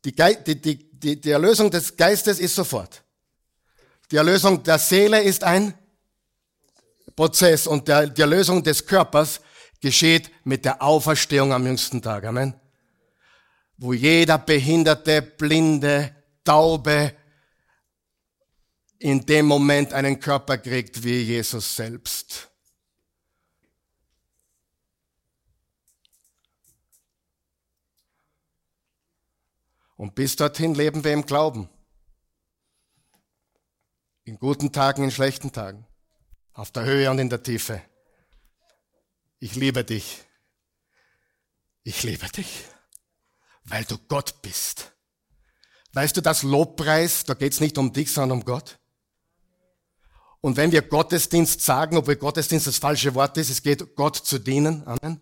Die, die, die, die, die Erlösung des Geistes ist sofort. Die Erlösung der Seele ist ein Prozess und der, die Erlösung des Körpers geschieht mit der Auferstehung am jüngsten Tag. Amen. Wo jeder Behinderte, Blinde, Taube in dem Moment einen Körper kriegt wie Jesus selbst. Und bis dorthin leben wir im Glauben. In guten Tagen, in schlechten Tagen. Auf der Höhe und in der Tiefe. Ich liebe dich. Ich liebe dich, weil du Gott bist. Weißt du, das Lobpreis, da geht's nicht um dich, sondern um Gott. Und wenn wir Gottesdienst sagen, obwohl Gottesdienst das falsche Wort ist, es geht Gott zu dienen. Amen.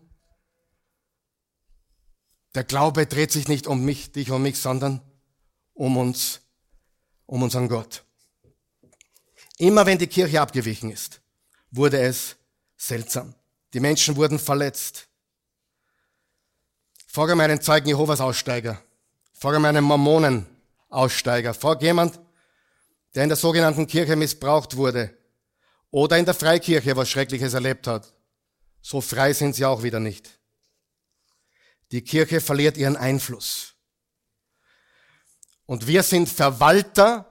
Der Glaube dreht sich nicht um mich, dich und mich, sondern um uns, um unseren Gott. Immer wenn die Kirche abgewichen ist, wurde es seltsam. Die Menschen wurden verletzt. Frage meinen Zeugen Jehovas Aussteiger. Frage meinen Mormonen Aussteiger. Frage jemand, der in der sogenannten Kirche missbraucht wurde oder in der Freikirche was Schreckliches erlebt hat. So frei sind sie auch wieder nicht. Die Kirche verliert ihren Einfluss. Und wir sind Verwalter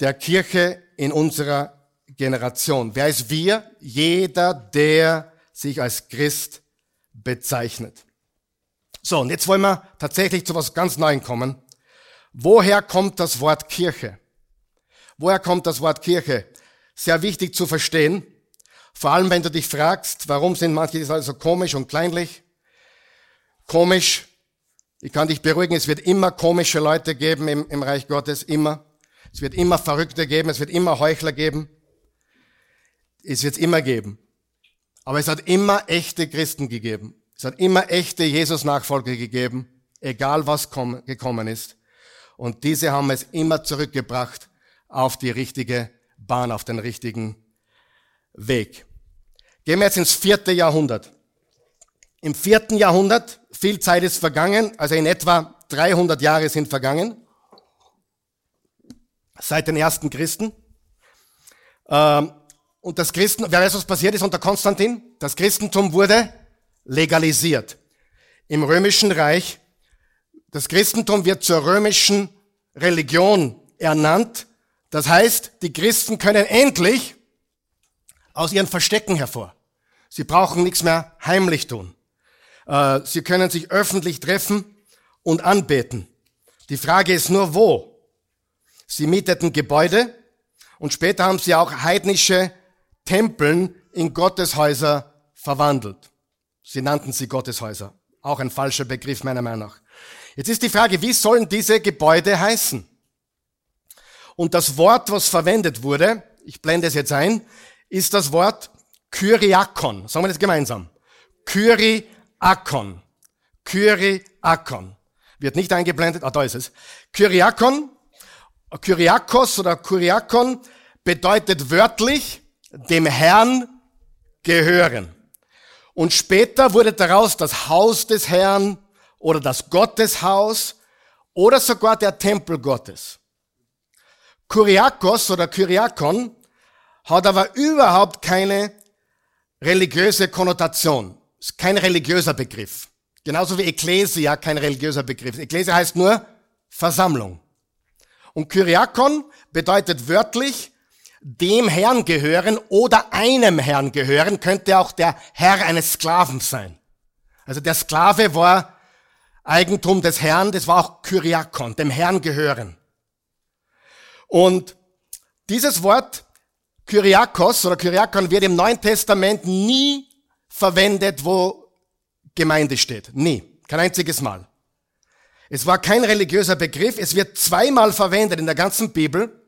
der Kirche in unserer Generation. Wer ist wir? Jeder, der sich als Christ bezeichnet. So, und jetzt wollen wir tatsächlich zu was ganz Neuem kommen. Woher kommt das Wort Kirche? Woher kommt das Wort Kirche? Sehr wichtig zu verstehen. Vor allem, wenn du dich fragst, warum sind manche so komisch und kleinlich? Komisch. Ich kann dich beruhigen, es wird immer komische Leute geben im, im Reich Gottes, immer. Es wird immer Verrückte geben, es wird immer Heuchler geben. Es wird es immer geben. Aber es hat immer echte Christen gegeben. Es hat immer echte Jesus-Nachfolger gegeben, egal was gekommen ist. Und diese haben es immer zurückgebracht auf die richtige Bahn, auf den richtigen Weg. Gehen wir jetzt ins vierte Jahrhundert. Im vierten Jahrhundert, viel Zeit ist vergangen, also in etwa 300 Jahre sind vergangen, seit den ersten Christen. Ähm, und das Christen, wer weiß, was passiert ist unter Konstantin? Das Christentum wurde legalisiert. Im römischen Reich, das Christentum wird zur römischen Religion ernannt. Das heißt, die Christen können endlich aus ihren Verstecken hervor. Sie brauchen nichts mehr heimlich tun. Äh, sie können sich öffentlich treffen und anbeten. Die Frage ist nur, wo? Sie mieteten Gebäude und später haben sie auch heidnische Tempeln in Gotteshäuser verwandelt. Sie nannten sie Gotteshäuser. Auch ein falscher Begriff meiner Meinung nach. Jetzt ist die Frage, wie sollen diese Gebäude heißen? Und das Wort, was verwendet wurde, ich blende es jetzt ein, ist das Wort Kyriakon. Sagen wir das gemeinsam. Kyriakon. Kyriakon. Wird nicht eingeblendet, ah, da ist es. Kyriakon, Kyriakos oder Kyriakon bedeutet wörtlich dem Herrn gehören. Und später wurde daraus das Haus des Herrn oder das Gotteshaus oder sogar der Tempel Gottes. Kyriakos oder Kyriakon hat aber überhaupt keine religiöse Konnotation. Ist kein religiöser Begriff. Genauso wie Ecclesia kein religiöser Begriff. Ecclesia heißt nur Versammlung. Und Kyriakon bedeutet wörtlich dem Herrn gehören oder einem Herrn gehören, könnte auch der Herr eines Sklaven sein. Also der Sklave war Eigentum des Herrn, das war auch Kyriakon, dem Herrn gehören. Und dieses Wort Kyriakos oder Kyriakon wird im Neuen Testament nie verwendet, wo Gemeinde steht. Nie. Kein einziges Mal. Es war kein religiöser Begriff. Es wird zweimal verwendet in der ganzen Bibel.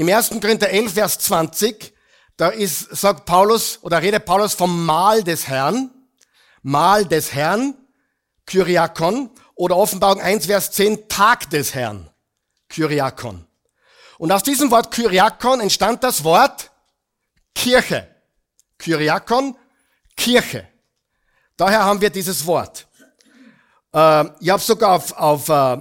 Im 1. Korinther 11, Vers 20, da ist, sagt Paulus, oder redet Paulus vom Mahl des Herrn. Mahl des Herrn, Kyriakon. Oder Offenbarung 1, Vers 10, Tag des Herrn, Kyriakon. Und aus diesem Wort Kyriakon entstand das Wort Kirche. Kyriakon, Kirche. Daher haben wir dieses Wort. Äh, ich habe sogar auf, auf äh,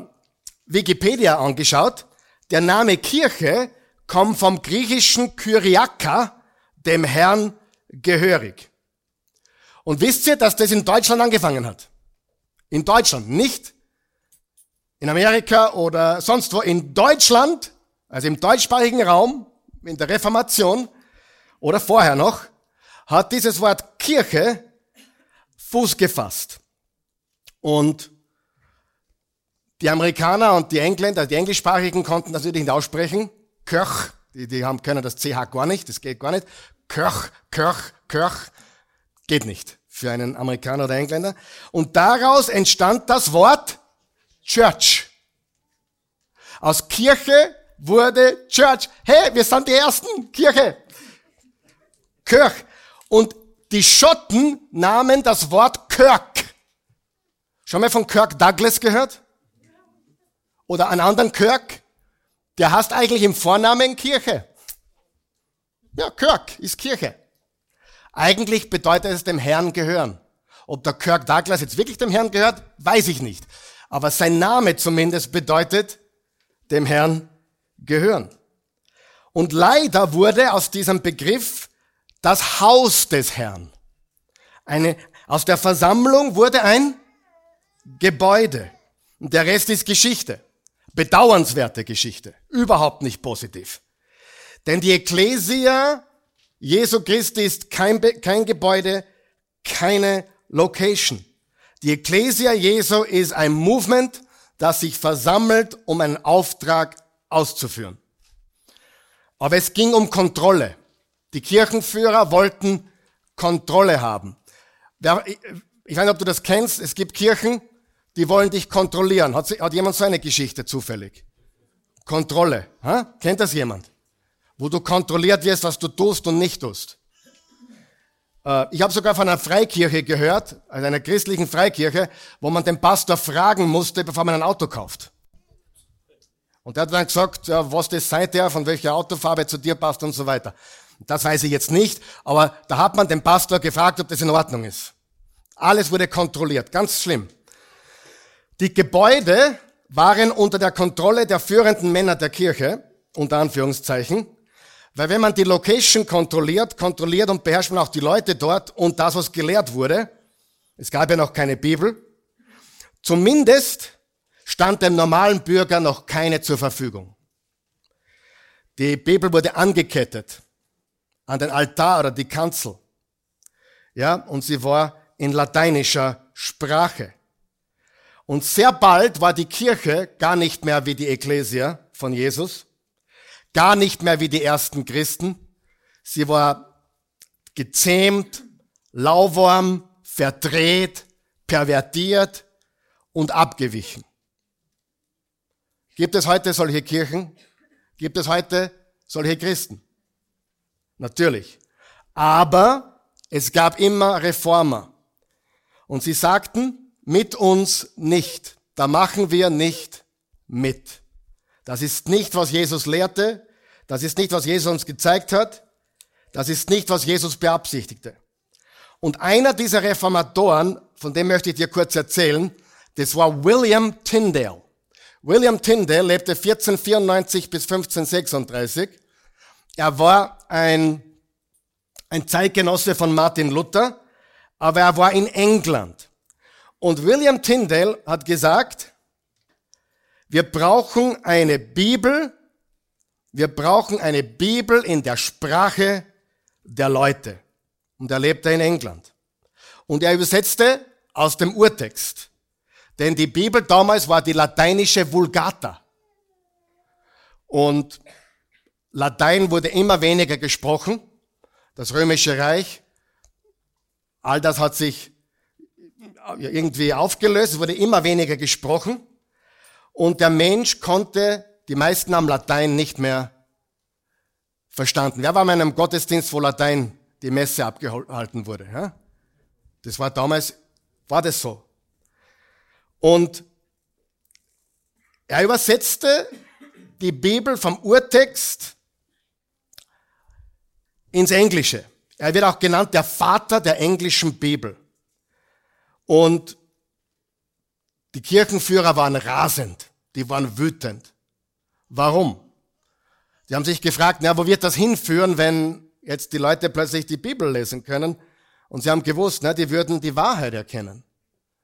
Wikipedia angeschaut. Der Name Kirche kommt vom griechischen Kyriaka, dem Herrn gehörig. Und wisst ihr, dass das in Deutschland angefangen hat? In Deutschland, nicht in Amerika oder sonst wo. In Deutschland also im deutschsprachigen Raum, in der Reformation oder vorher noch, hat dieses Wort Kirche Fuß gefasst. Und die Amerikaner und die Engländer, die Englischsprachigen konnten das natürlich nicht aussprechen. Kirch, die, die haben, können das CH gar nicht, das geht gar nicht. Kirch, Kirch, Kirch, geht nicht für einen Amerikaner oder Engländer. Und daraus entstand das Wort Church. Aus Kirche wurde Church. Hey, wir sind die ersten Kirche. Kirch. Und die Schotten nahmen das Wort Kirk. Schon mal von Kirk Douglas gehört? Oder einen anderen Kirk? Der heißt eigentlich im Vornamen Kirche. Ja, Kirk ist Kirche. Eigentlich bedeutet es dem Herrn gehören. Ob der Kirk Douglas jetzt wirklich dem Herrn gehört, weiß ich nicht. Aber sein Name zumindest bedeutet dem Herrn gehören. Und leider wurde aus diesem Begriff das Haus des Herrn. Eine, aus der Versammlung wurde ein Gebäude. Und der Rest ist Geschichte. Bedauernswerte Geschichte. Überhaupt nicht positiv. Denn die Ekklesia Jesu Christi ist kein, kein Gebäude, keine Location. Die Ekklesia Jesu ist ein Movement, das sich versammelt, um einen Auftrag auszuführen. Aber es ging um Kontrolle. Die Kirchenführer wollten Kontrolle haben. Ich weiß nicht, ob du das kennst. Es gibt Kirchen, die wollen dich kontrollieren. Hat, hat jemand so eine Geschichte zufällig? Kontrolle. Ha? Kennt das jemand? Wo du kontrolliert wirst, was du tust und nicht tust. Äh, ich habe sogar von einer Freikirche gehört, also einer christlichen Freikirche, wo man den Pastor fragen musste, bevor man ein Auto kauft. Und er hat dann gesagt, ja, was das sein darf und welche Autofarbe zu dir passt und so weiter. Das weiß ich jetzt nicht, aber da hat man den Pastor gefragt, ob das in Ordnung ist. Alles wurde kontrolliert, ganz schlimm. Die Gebäude waren unter der Kontrolle der führenden Männer der Kirche, unter Anführungszeichen, weil wenn man die Location kontrolliert, kontrolliert und beherrscht man auch die Leute dort und das, was gelehrt wurde, es gab ja noch keine Bibel, zumindest stand dem normalen Bürger noch keine zur Verfügung. Die Bibel wurde angekettet an den Altar oder die Kanzel. Ja, und sie war in lateinischer Sprache. Und sehr bald war die Kirche gar nicht mehr wie die Ekklesia von Jesus, gar nicht mehr wie die ersten Christen. Sie war gezähmt, lauwarm, verdreht, pervertiert und abgewichen. Gibt es heute solche Kirchen? Gibt es heute solche Christen? Natürlich. Aber es gab immer Reformer. Und sie sagten, mit uns nicht. Da machen wir nicht mit. Das ist nicht, was Jesus lehrte. Das ist nicht, was Jesus uns gezeigt hat. Das ist nicht, was Jesus beabsichtigte. Und einer dieser Reformatoren, von dem möchte ich dir kurz erzählen, das war William Tyndale. William Tyndale lebte 1494 bis 1536. Er war ein, ein Zeitgenosse von Martin Luther, aber er war in England. Und William Tyndale hat gesagt, wir brauchen eine Bibel, wir brauchen eine Bibel in der Sprache der Leute. Und er lebte in England. Und er übersetzte aus dem Urtext. Denn die Bibel damals war die lateinische Vulgata. Und Latein wurde immer weniger gesprochen. Das römische Reich, all das hat sich irgendwie aufgelöst, es wurde immer weniger gesprochen. Und der Mensch konnte die meisten am Latein nicht mehr verstanden. Wer war in einem Gottesdienst, wo Latein die Messe abgehalten wurde? Ja? Das war damals, war das so. Und er übersetzte die Bibel vom Urtext ins Englische. Er wird auch genannt der Vater der englischen Bibel. Und die Kirchenführer waren rasend, die waren wütend. Warum? Die haben sich gefragt, na, wo wird das hinführen, wenn jetzt die Leute plötzlich die Bibel lesen können? Und sie haben gewusst, na, die würden die Wahrheit erkennen.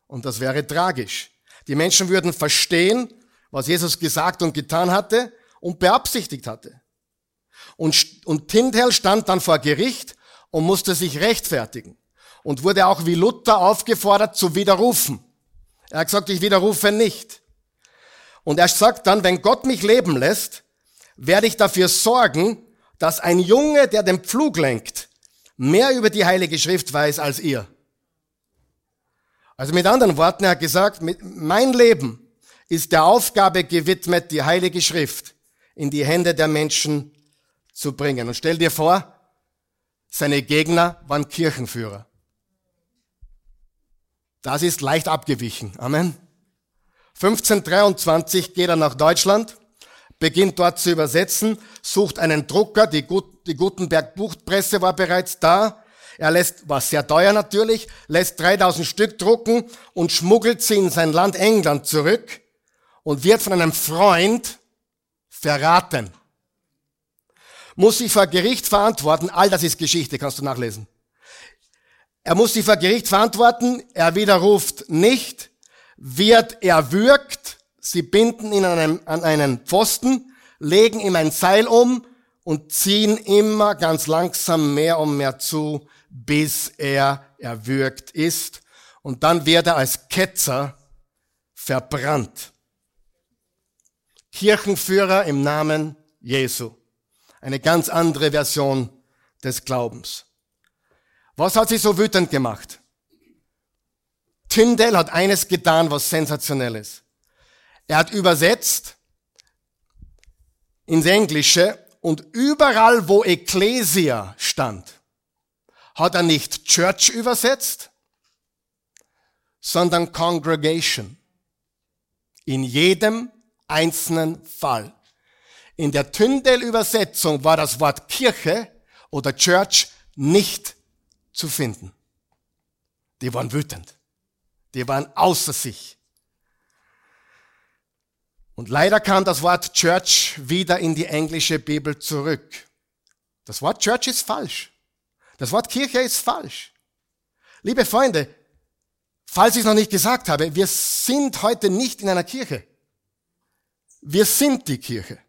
Und das wäre tragisch. Die Menschen würden verstehen, was Jesus gesagt und getan hatte und beabsichtigt hatte. Und, und Tyndale stand dann vor Gericht und musste sich rechtfertigen und wurde auch wie Luther aufgefordert zu widerrufen. Er hat gesagt, ich widerrufe nicht. Und er sagt dann, wenn Gott mich leben lässt, werde ich dafür sorgen, dass ein Junge, der den Pflug lenkt, mehr über die Heilige Schrift weiß als ihr. Also mit anderen Worten, er hat gesagt, mein Leben ist der Aufgabe gewidmet, die Heilige Schrift in die Hände der Menschen zu bringen. Und stell dir vor, seine Gegner waren Kirchenführer. Das ist leicht abgewichen. Amen. 1523 geht er nach Deutschland, beginnt dort zu übersetzen, sucht einen Drucker, die, Gut, die Gutenberg Buchpresse war bereits da. Er lässt, war sehr teuer natürlich, lässt 3000 Stück drucken und schmuggelt sie in sein Land England zurück und wird von einem Freund verraten. Muss sich vor Gericht verantworten, all das ist Geschichte, kannst du nachlesen. Er muss sich vor Gericht verantworten, er widerruft nicht, wird erwürgt, sie binden ihn an einen, an einen Pfosten, legen ihm ein Seil um und ziehen immer ganz langsam mehr und mehr zu, bis er erwürgt ist. Und dann wird er als Ketzer verbrannt. Kirchenführer im Namen Jesu. Eine ganz andere Version des Glaubens. Was hat sie so wütend gemacht? Tyndale hat eines getan, was sensationell ist. Er hat übersetzt ins Englische und überall, wo Ecclesia stand, hat er nicht Church übersetzt, sondern Congregation. In jedem einzelnen Fall. In der Tyndale-Übersetzung war das Wort Kirche oder Church nicht zu finden. Die waren wütend. Die waren außer sich. Und leider kam das Wort Church wieder in die englische Bibel zurück. Das Wort Church ist falsch. Das Wort Kirche ist falsch. Liebe Freunde, falls ich es noch nicht gesagt habe, wir sind heute nicht in einer Kirche. Wir sind die Kirche.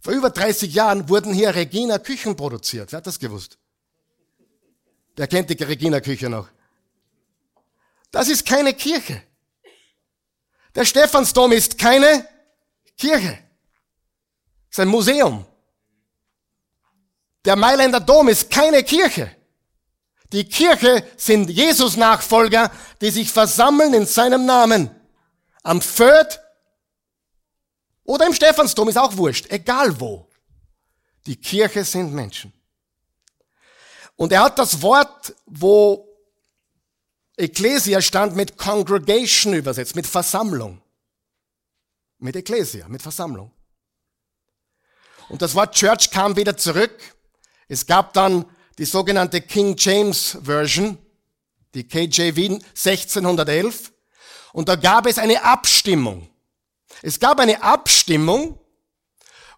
Vor über 30 Jahren wurden hier Regina Küchen produziert. Wer hat das gewusst? Wer kennt die Regina Küche noch? Das ist keine Kirche. Der Stephansdom ist keine Kirche. Es ist ein Museum. Der Mailänder Dom ist keine Kirche. Die Kirche sind Jesus-Nachfolger, die sich versammeln in seinem Namen. Am Fürth oder im Stephansdom ist auch wurscht, egal wo. Die Kirche sind Menschen. Und er hat das Wort, wo Ecclesia stand mit Congregation übersetzt, mit Versammlung. Mit Ecclesia, mit Versammlung. Und das Wort Church kam wieder zurück. Es gab dann die sogenannte King James Version, die KJV 1611. Und da gab es eine Abstimmung. Es gab eine Abstimmung,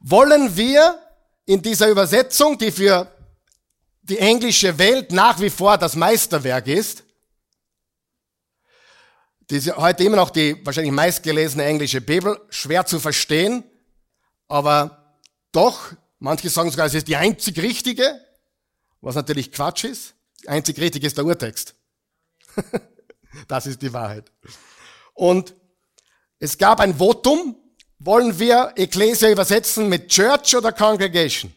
wollen wir in dieser Übersetzung, die für die englische Welt nach wie vor das Meisterwerk ist, die ist heute immer noch die wahrscheinlich meistgelesene englische Bibel, schwer zu verstehen, aber doch, manche sagen sogar, es ist die einzig richtige, was natürlich Quatsch ist. Die einzig richtige ist der Urtext. das ist die Wahrheit. Und es gab ein Votum, wollen wir Ecclesia übersetzen mit Church oder Congregation?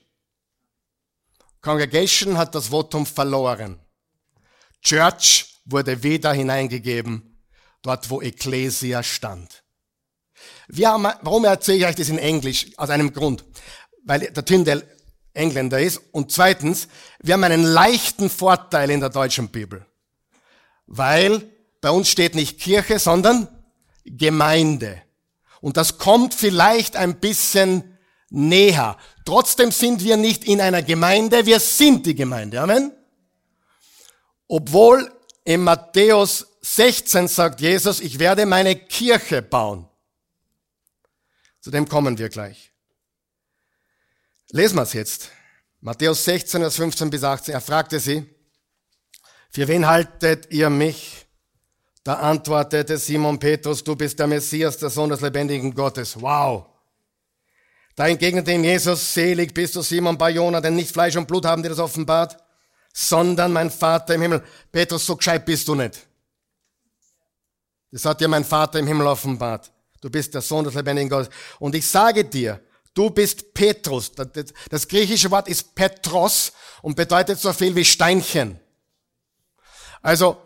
Congregation hat das Votum verloren. Church wurde wieder hineingegeben, dort wo Ecclesia stand. Wir haben, warum erzähle ich euch das in Englisch? Aus einem Grund. Weil der Tyndall Engländer ist. Und zweitens, wir haben einen leichten Vorteil in der deutschen Bibel. Weil bei uns steht nicht Kirche, sondern Gemeinde. Und das kommt vielleicht ein bisschen näher. Trotzdem sind wir nicht in einer Gemeinde, wir sind die Gemeinde. Amen. Obwohl in Matthäus 16 sagt Jesus, ich werde meine Kirche bauen. Zu dem kommen wir gleich. Lesen wir es jetzt. Matthäus 16, Vers 15 bis 18. Er fragte sie, für wen haltet ihr mich? Da antwortete Simon Petrus, du bist der Messias, der Sohn des lebendigen Gottes. Wow. Da entgegnete ihm Jesus, selig bist du Simon Barjona, denn nicht Fleisch und Blut haben dir das offenbart, sondern mein Vater im Himmel. Petrus, so gescheit bist du nicht. Das hat dir mein Vater im Himmel offenbart. Du bist der Sohn des lebendigen Gottes. Und ich sage dir, du bist Petrus. Das griechische Wort ist Petros und bedeutet so viel wie Steinchen. Also,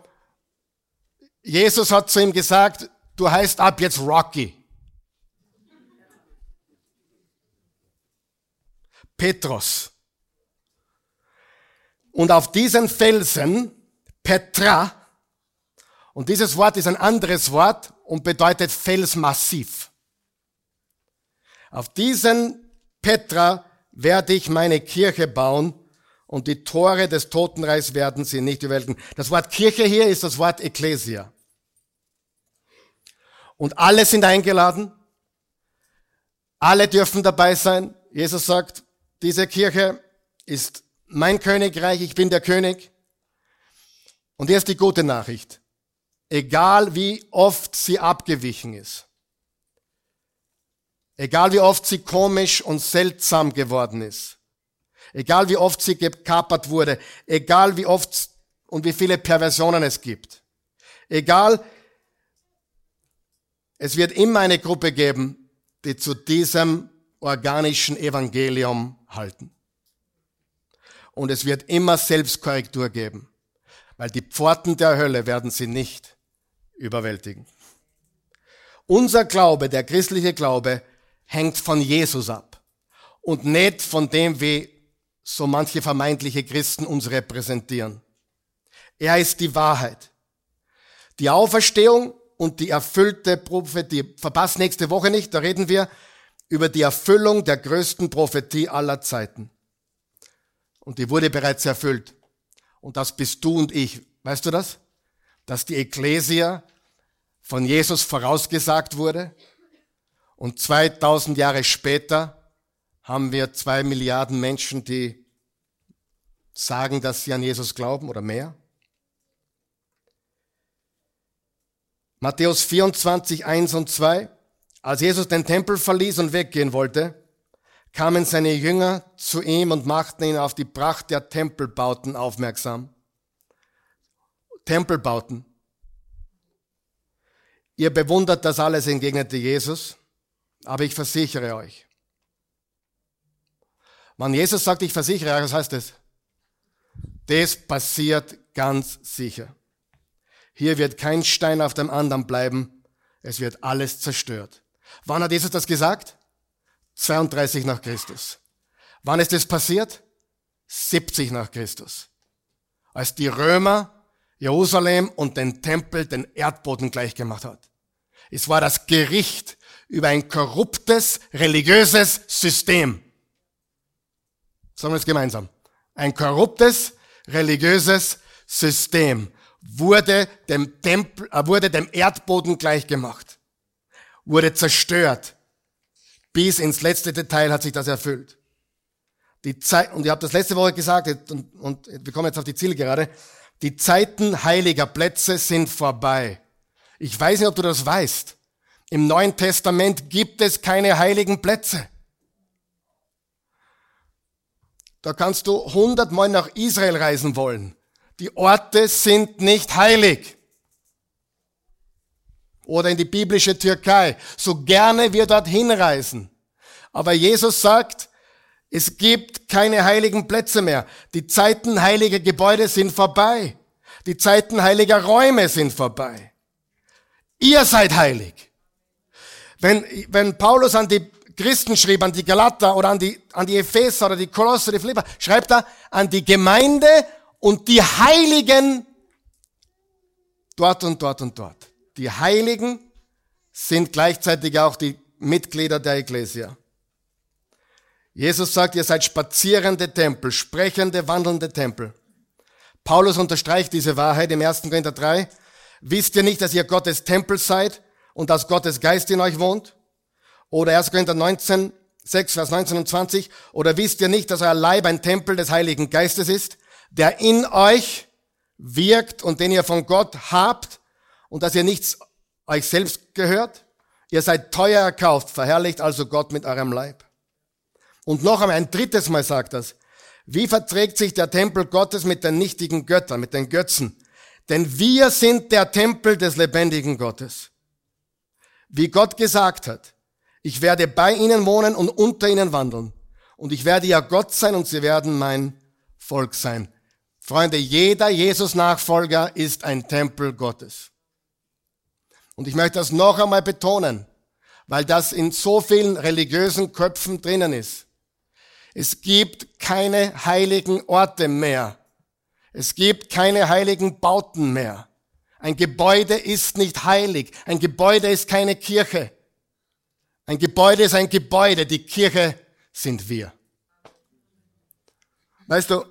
Jesus hat zu ihm gesagt, du heißt ab jetzt Rocky. Petros. Und auf diesen Felsen, Petra, und dieses Wort ist ein anderes Wort und bedeutet Felsmassiv. Auf diesen Petra werde ich meine Kirche bauen und die Tore des Totenreichs werden sie nicht überwältigen. Das Wort Kirche hier ist das Wort Ecclesia. Und alle sind eingeladen. Alle dürfen dabei sein. Jesus sagt, diese Kirche ist mein Königreich, ich bin der König. Und hier ist die gute Nachricht. Egal wie oft sie abgewichen ist, egal wie oft sie komisch und seltsam geworden ist, egal wie oft sie gekapert wurde, egal wie oft und wie viele Perversionen es gibt, egal es wird immer eine Gruppe geben, die zu diesem organischen Evangelium halten. Und es wird immer Selbstkorrektur geben, weil die Pforten der Hölle werden sie nicht überwältigen. Unser Glaube, der christliche Glaube, hängt von Jesus ab und nicht von dem, wie so manche vermeintliche Christen uns repräsentieren. Er ist die Wahrheit. Die Auferstehung und die erfüllte Prophetie. Verpasst nächste Woche nicht, da reden wir über die Erfüllung der größten Prophetie aller Zeiten. Und die wurde bereits erfüllt. Und das bist du und ich. Weißt du das? Dass die Ekklesia von Jesus vorausgesagt wurde. Und 2000 Jahre später haben wir zwei Milliarden Menschen, die sagen, dass sie an Jesus glauben oder mehr. Matthäus 24, 1 und 2. Als Jesus den Tempel verließ und weggehen wollte, kamen seine Jünger zu ihm und machten ihn auf die Pracht der Tempelbauten aufmerksam. Tempelbauten. Ihr bewundert das alles, entgegnete Jesus, aber ich versichere euch. Wenn Jesus sagt, ich versichere euch, was heißt das? Das passiert ganz sicher. Hier wird kein Stein auf dem anderen bleiben. Es wird alles zerstört. Wann hat Jesus das gesagt? 32 nach Christus. Wann ist das passiert? 70 nach Christus. Als die Römer Jerusalem und den Tempel den Erdboden gleichgemacht hat. Es war das Gericht über ein korruptes, religiöses System. Sagen wir es gemeinsam. Ein korruptes, religiöses System wurde dem Tempel, äh, wurde dem Erdboden gleichgemacht. Wurde zerstört. Bis ins letzte Detail hat sich das erfüllt. Die Zeit, und ich habe das letzte Woche gesagt, und, und wir kommen jetzt auf die Ziele gerade, die Zeiten heiliger Plätze sind vorbei. Ich weiß nicht, ob du das weißt. Im Neuen Testament gibt es keine heiligen Plätze. Da kannst du hundertmal nach Israel reisen wollen. Die Orte sind nicht heilig. Oder in die biblische Türkei. So gerne wir dorthin reisen. Aber Jesus sagt, es gibt keine heiligen Plätze mehr. Die Zeiten heiliger Gebäude sind vorbei. Die Zeiten heiliger Räume sind vorbei. Ihr seid heilig. Wenn, wenn Paulus an die Christen schrieb, an die Galater oder an die, an die Epheser oder die Kolosser, die Philipper, schreibt er an die Gemeinde und die Heiligen dort und dort und dort. Die Heiligen sind gleichzeitig auch die Mitglieder der Ecclesia. Jesus sagt, ihr seid spazierende Tempel, sprechende, wandelnde Tempel. Paulus unterstreicht diese Wahrheit im 1. Korinther 3. Wisst ihr nicht, dass ihr Gottes Tempel seid und dass Gottes Geist in euch wohnt? Oder 1. Korinther 19, 6, Vers 19 und 20. Oder wisst ihr nicht, dass euer Leib ein Tempel des Heiligen Geistes ist, der in euch wirkt und den ihr von Gott habt und dass ihr nichts euch selbst gehört? Ihr seid teuer erkauft, verherrlicht also Gott mit eurem Leib. Und noch einmal, ein drittes Mal sagt das. Wie verträgt sich der Tempel Gottes mit den nichtigen Göttern, mit den Götzen? Denn wir sind der Tempel des lebendigen Gottes. Wie Gott gesagt hat, ich werde bei ihnen wohnen und unter ihnen wandeln. Und ich werde ja Gott sein und sie werden mein Volk sein. Freunde, jeder Jesus-Nachfolger ist ein Tempel Gottes. Und ich möchte das noch einmal betonen, weil das in so vielen religiösen Köpfen drinnen ist. Es gibt keine heiligen Orte mehr. Es gibt keine heiligen Bauten mehr. Ein Gebäude ist nicht heilig. Ein Gebäude ist keine Kirche. Ein Gebäude ist ein Gebäude. Die Kirche sind wir. Weißt du,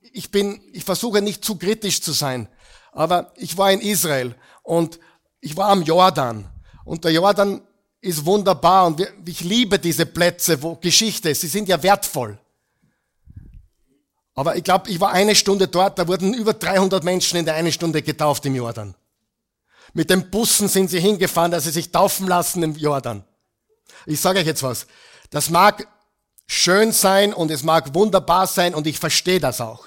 ich bin, ich versuche nicht zu kritisch zu sein, aber ich war in Israel und ich war am Jordan und der Jordan ist wunderbar und ich liebe diese Plätze, wo Geschichte, sie sind ja wertvoll. Aber ich glaube, ich war eine Stunde dort, da wurden über 300 Menschen in der einen Stunde getauft im Jordan. Mit den Bussen sind sie hingefahren, dass sie sich taufen lassen im Jordan. Ich sage euch jetzt was. Das mag schön sein und es mag wunderbar sein und ich verstehe das auch.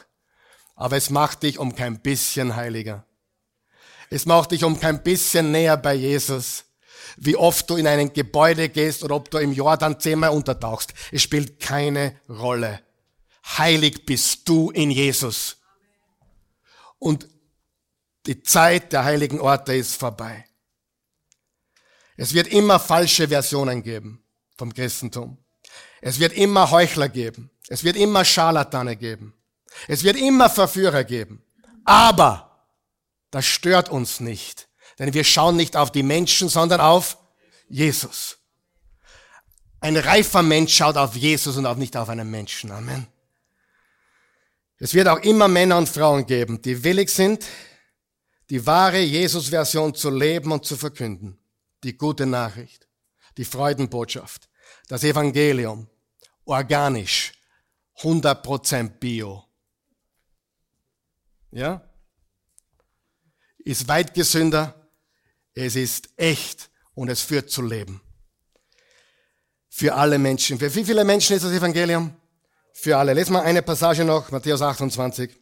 Aber es macht dich um kein bisschen heiliger. Es macht dich um kein bisschen näher bei Jesus wie oft du in ein Gebäude gehst oder ob du im Jordan zehnmal untertauchst. Es spielt keine Rolle. Heilig bist du in Jesus. Und die Zeit der heiligen Orte ist vorbei. Es wird immer falsche Versionen geben vom Christentum. Es wird immer Heuchler geben. Es wird immer Scharlatane geben. Es wird immer Verführer geben. Aber das stört uns nicht. Denn wir schauen nicht auf die Menschen, sondern auf Jesus. Ein reifer Mensch schaut auf Jesus und auch nicht auf einen Menschen. Amen. Es wird auch immer Männer und Frauen geben, die willig sind, die wahre Jesus-Version zu leben und zu verkünden. Die gute Nachricht, die Freudenbotschaft, das Evangelium, organisch, 100% Bio. Ja? Ist weit gesünder es ist echt und es führt zu Leben. Für alle Menschen. Für wie viele Menschen ist das Evangelium? Für alle. Lesen wir eine Passage noch, Matthäus 28.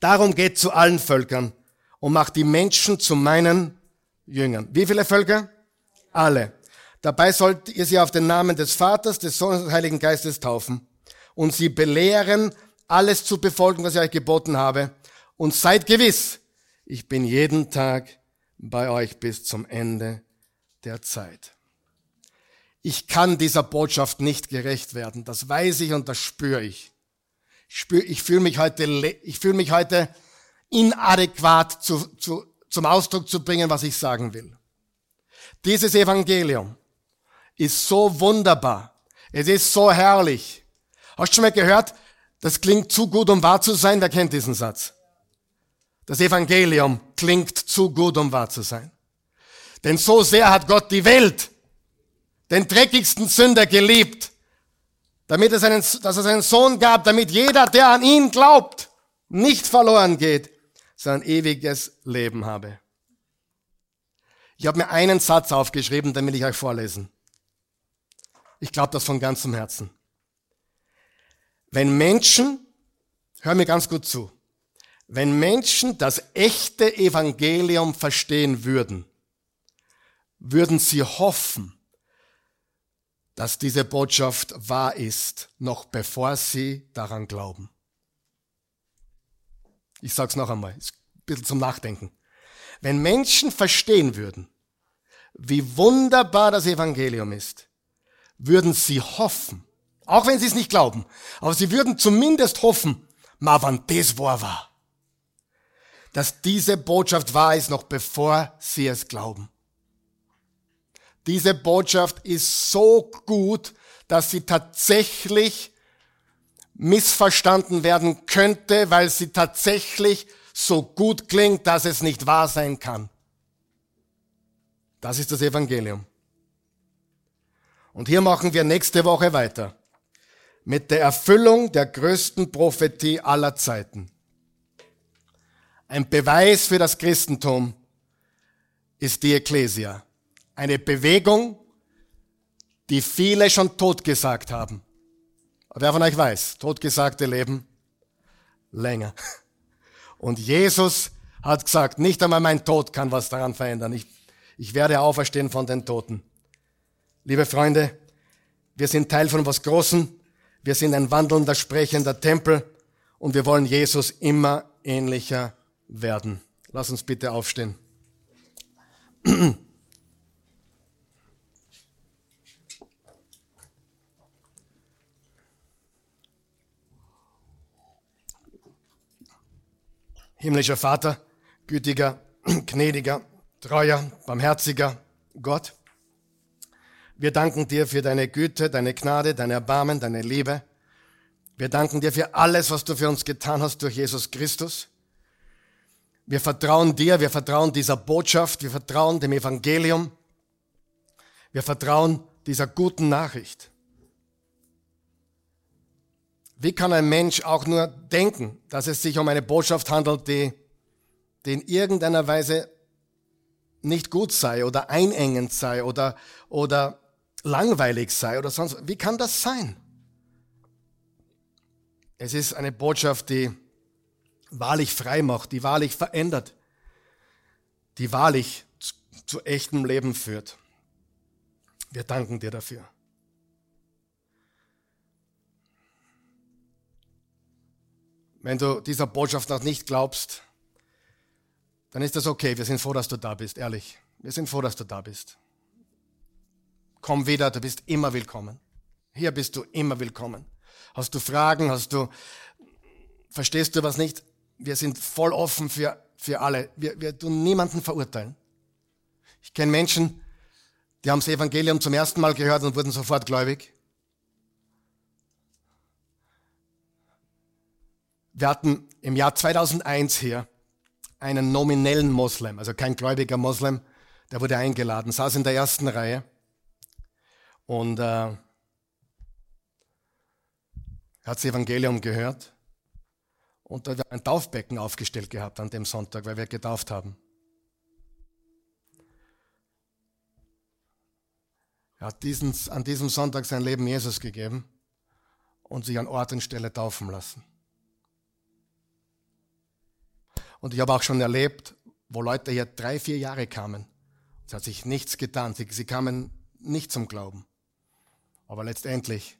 Darum geht zu allen Völkern und macht die Menschen zu meinen Jüngern. Wie viele Völker? Alle. Dabei sollt ihr sie auf den Namen des Vaters, des Sohnes und des Heiligen Geistes taufen und sie belehren, alles zu befolgen, was ich euch geboten habe. Und seid gewiss, ich bin jeden Tag bei euch bis zum Ende der Zeit. Ich kann dieser Botschaft nicht gerecht werden. Das weiß ich und das spüre ich. Ich, spür, ich fühle mich heute, ich fühle mich heute inadäquat zu, zu, zum Ausdruck zu bringen, was ich sagen will. Dieses Evangelium ist so wunderbar. Es ist so herrlich. Hast du schon mal gehört? Das klingt zu gut, um wahr zu sein. Wer kennt diesen Satz? Das Evangelium klingt zu gut, um wahr zu sein. Denn so sehr hat Gott die Welt, den dreckigsten Sünder geliebt, damit es einen, dass es einen Sohn gab, damit jeder, der an ihn glaubt, nicht verloren geht, sondern ewiges Leben habe. Ich habe mir einen Satz aufgeschrieben, den will ich euch vorlesen. Ich glaube das von ganzem Herzen. Wenn Menschen, hör mir ganz gut zu, wenn Menschen das echte Evangelium verstehen würden, würden sie hoffen, dass diese Botschaft wahr ist, noch bevor sie daran glauben. Ich sage es noch einmal, ein bisschen zum Nachdenken. Wenn Menschen verstehen würden, wie wunderbar das Evangelium ist, würden sie hoffen, auch wenn sie es nicht glauben, aber sie würden zumindest hoffen, ma wann das wahr war, dass diese Botschaft wahr ist, noch bevor sie es glauben. Diese Botschaft ist so gut, dass sie tatsächlich missverstanden werden könnte, weil sie tatsächlich so gut klingt, dass es nicht wahr sein kann. Das ist das Evangelium. Und hier machen wir nächste Woche weiter mit der Erfüllung der größten Prophetie aller Zeiten. Ein Beweis für das Christentum ist die Ekklesia. Eine Bewegung, die viele schon totgesagt haben. Wer von euch weiß, totgesagte leben länger. Und Jesus hat gesagt, nicht einmal mein Tod kann was daran verändern. Ich, ich werde auferstehen von den Toten. Liebe Freunde, wir sind Teil von was Großem. Wir sind ein wandelnder, sprechender Tempel und wir wollen Jesus immer ähnlicher werden. Lass uns bitte aufstehen. Himmlischer Vater, gütiger, gnädiger, treuer, barmherziger Gott. Wir danken dir für deine Güte, deine Gnade, dein Erbarmen, deine Liebe. Wir danken dir für alles, was du für uns getan hast durch Jesus Christus. Wir vertrauen dir, wir vertrauen dieser Botschaft, wir vertrauen dem Evangelium. Wir vertrauen dieser guten Nachricht. Wie kann ein Mensch auch nur denken, dass es sich um eine Botschaft handelt, die, die in irgendeiner Weise nicht gut sei oder einengend sei oder, oder langweilig sei oder sonst. Wie kann das sein? Es ist eine Botschaft, die wahrlich frei macht, die wahrlich verändert, die wahrlich zu, zu echtem Leben führt. Wir danken dir dafür. Wenn du dieser Botschaft noch nicht glaubst, dann ist das okay. Wir sind froh, dass du da bist, ehrlich. Wir sind froh, dass du da bist. Komm wieder, du bist immer willkommen. Hier bist du immer willkommen. Hast du Fragen, hast du, verstehst du was nicht? Wir sind voll offen für, für alle. Wir, wir tun niemanden verurteilen. Ich kenne Menschen, die haben das Evangelium zum ersten Mal gehört und wurden sofort gläubig. Wir hatten im Jahr 2001 hier einen nominellen Moslem, also kein gläubiger Moslem, der wurde eingeladen, saß in der ersten Reihe und äh, hat das Evangelium gehört und da wir ein Taufbecken aufgestellt gehabt an dem Sonntag, weil wir getauft haben. Er hat diesen, an diesem Sonntag sein Leben Jesus gegeben und sich an Ort und Stelle taufen lassen. Und ich habe auch schon erlebt, wo Leute hier drei, vier Jahre kamen. Es hat sich nichts getan. Sie, sie kamen nicht zum Glauben. Aber letztendlich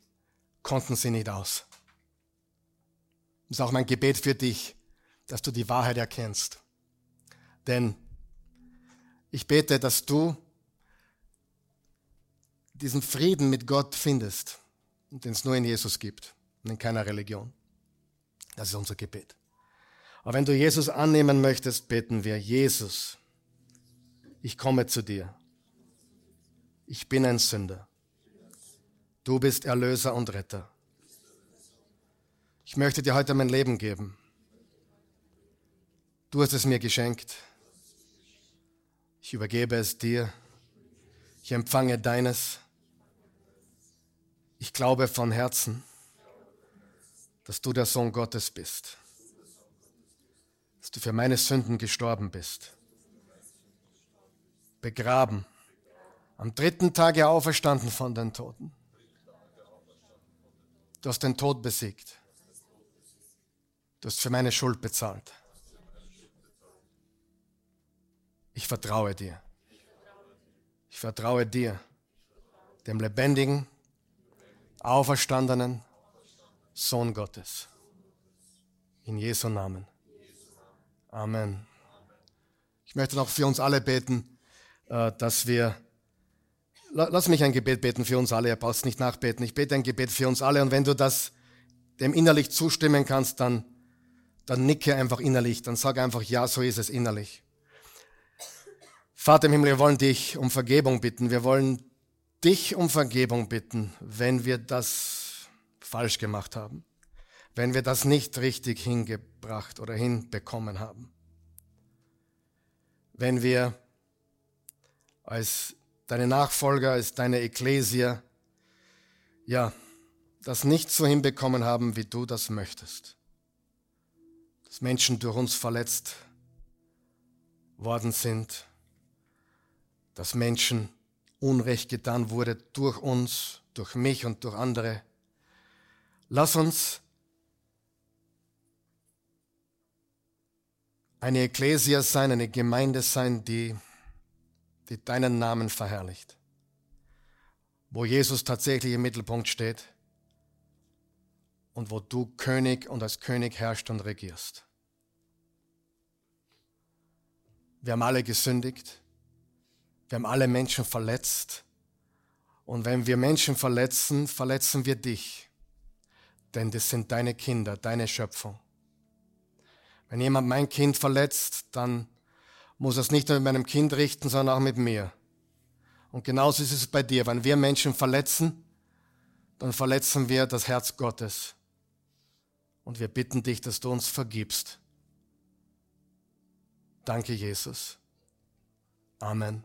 konnten sie nicht aus. Das ist auch mein Gebet für dich, dass du die Wahrheit erkennst. Denn ich bete, dass du diesen Frieden mit Gott findest, den es nur in Jesus gibt und in keiner Religion. Das ist unser Gebet. Aber wenn du Jesus annehmen möchtest, beten wir, Jesus, ich komme zu dir. Ich bin ein Sünder. Du bist Erlöser und Retter. Ich möchte dir heute mein Leben geben. Du hast es mir geschenkt. Ich übergebe es dir. Ich empfange deines. Ich glaube von Herzen, dass du der Sohn Gottes bist, dass du für meine Sünden gestorben bist, begraben, am dritten Tage auferstanden von den Toten. Du hast den Tod besiegt. Du hast für meine Schuld bezahlt. Ich vertraue dir. Ich vertraue dir, dem lebendigen, auferstandenen Sohn Gottes. In Jesu Namen. Amen. Ich möchte noch für uns alle beten, äh, dass wir, lass mich ein Gebet beten für uns alle, ihr braucht nicht nachbeten. Ich bete ein Gebet für uns alle und wenn du das dem innerlich zustimmen kannst, dann, dann nicke einfach innerlich, dann sag einfach, ja, so ist es innerlich. Vater im Himmel, wir wollen dich um Vergebung bitten. Wir wollen dich um Vergebung bitten, wenn wir das falsch gemacht haben, wenn wir das nicht richtig hingebracht oder hinbekommen haben, wenn wir als deine Nachfolger, als deine Ekklesia, ja, das nicht so hinbekommen haben, wie du das möchtest. Dass Menschen durch uns verletzt worden sind, dass Menschen Unrecht getan wurde durch uns, durch mich und durch andere. Lass uns eine Ekklesia sein, eine Gemeinde sein, die, die deinen Namen verherrlicht, wo Jesus tatsächlich im Mittelpunkt steht und wo du König und als König herrschst und regierst. Wir haben alle gesündigt. Wir haben alle Menschen verletzt. Und wenn wir Menschen verletzen, verletzen wir dich. Denn das sind deine Kinder, deine Schöpfung. Wenn jemand mein Kind verletzt, dann muss er es nicht nur mit meinem Kind richten, sondern auch mit mir. Und genauso ist es bei dir. Wenn wir Menschen verletzen, dann verletzen wir das Herz Gottes. Und wir bitten dich, dass du uns vergibst. Danke, Jesus. Amen.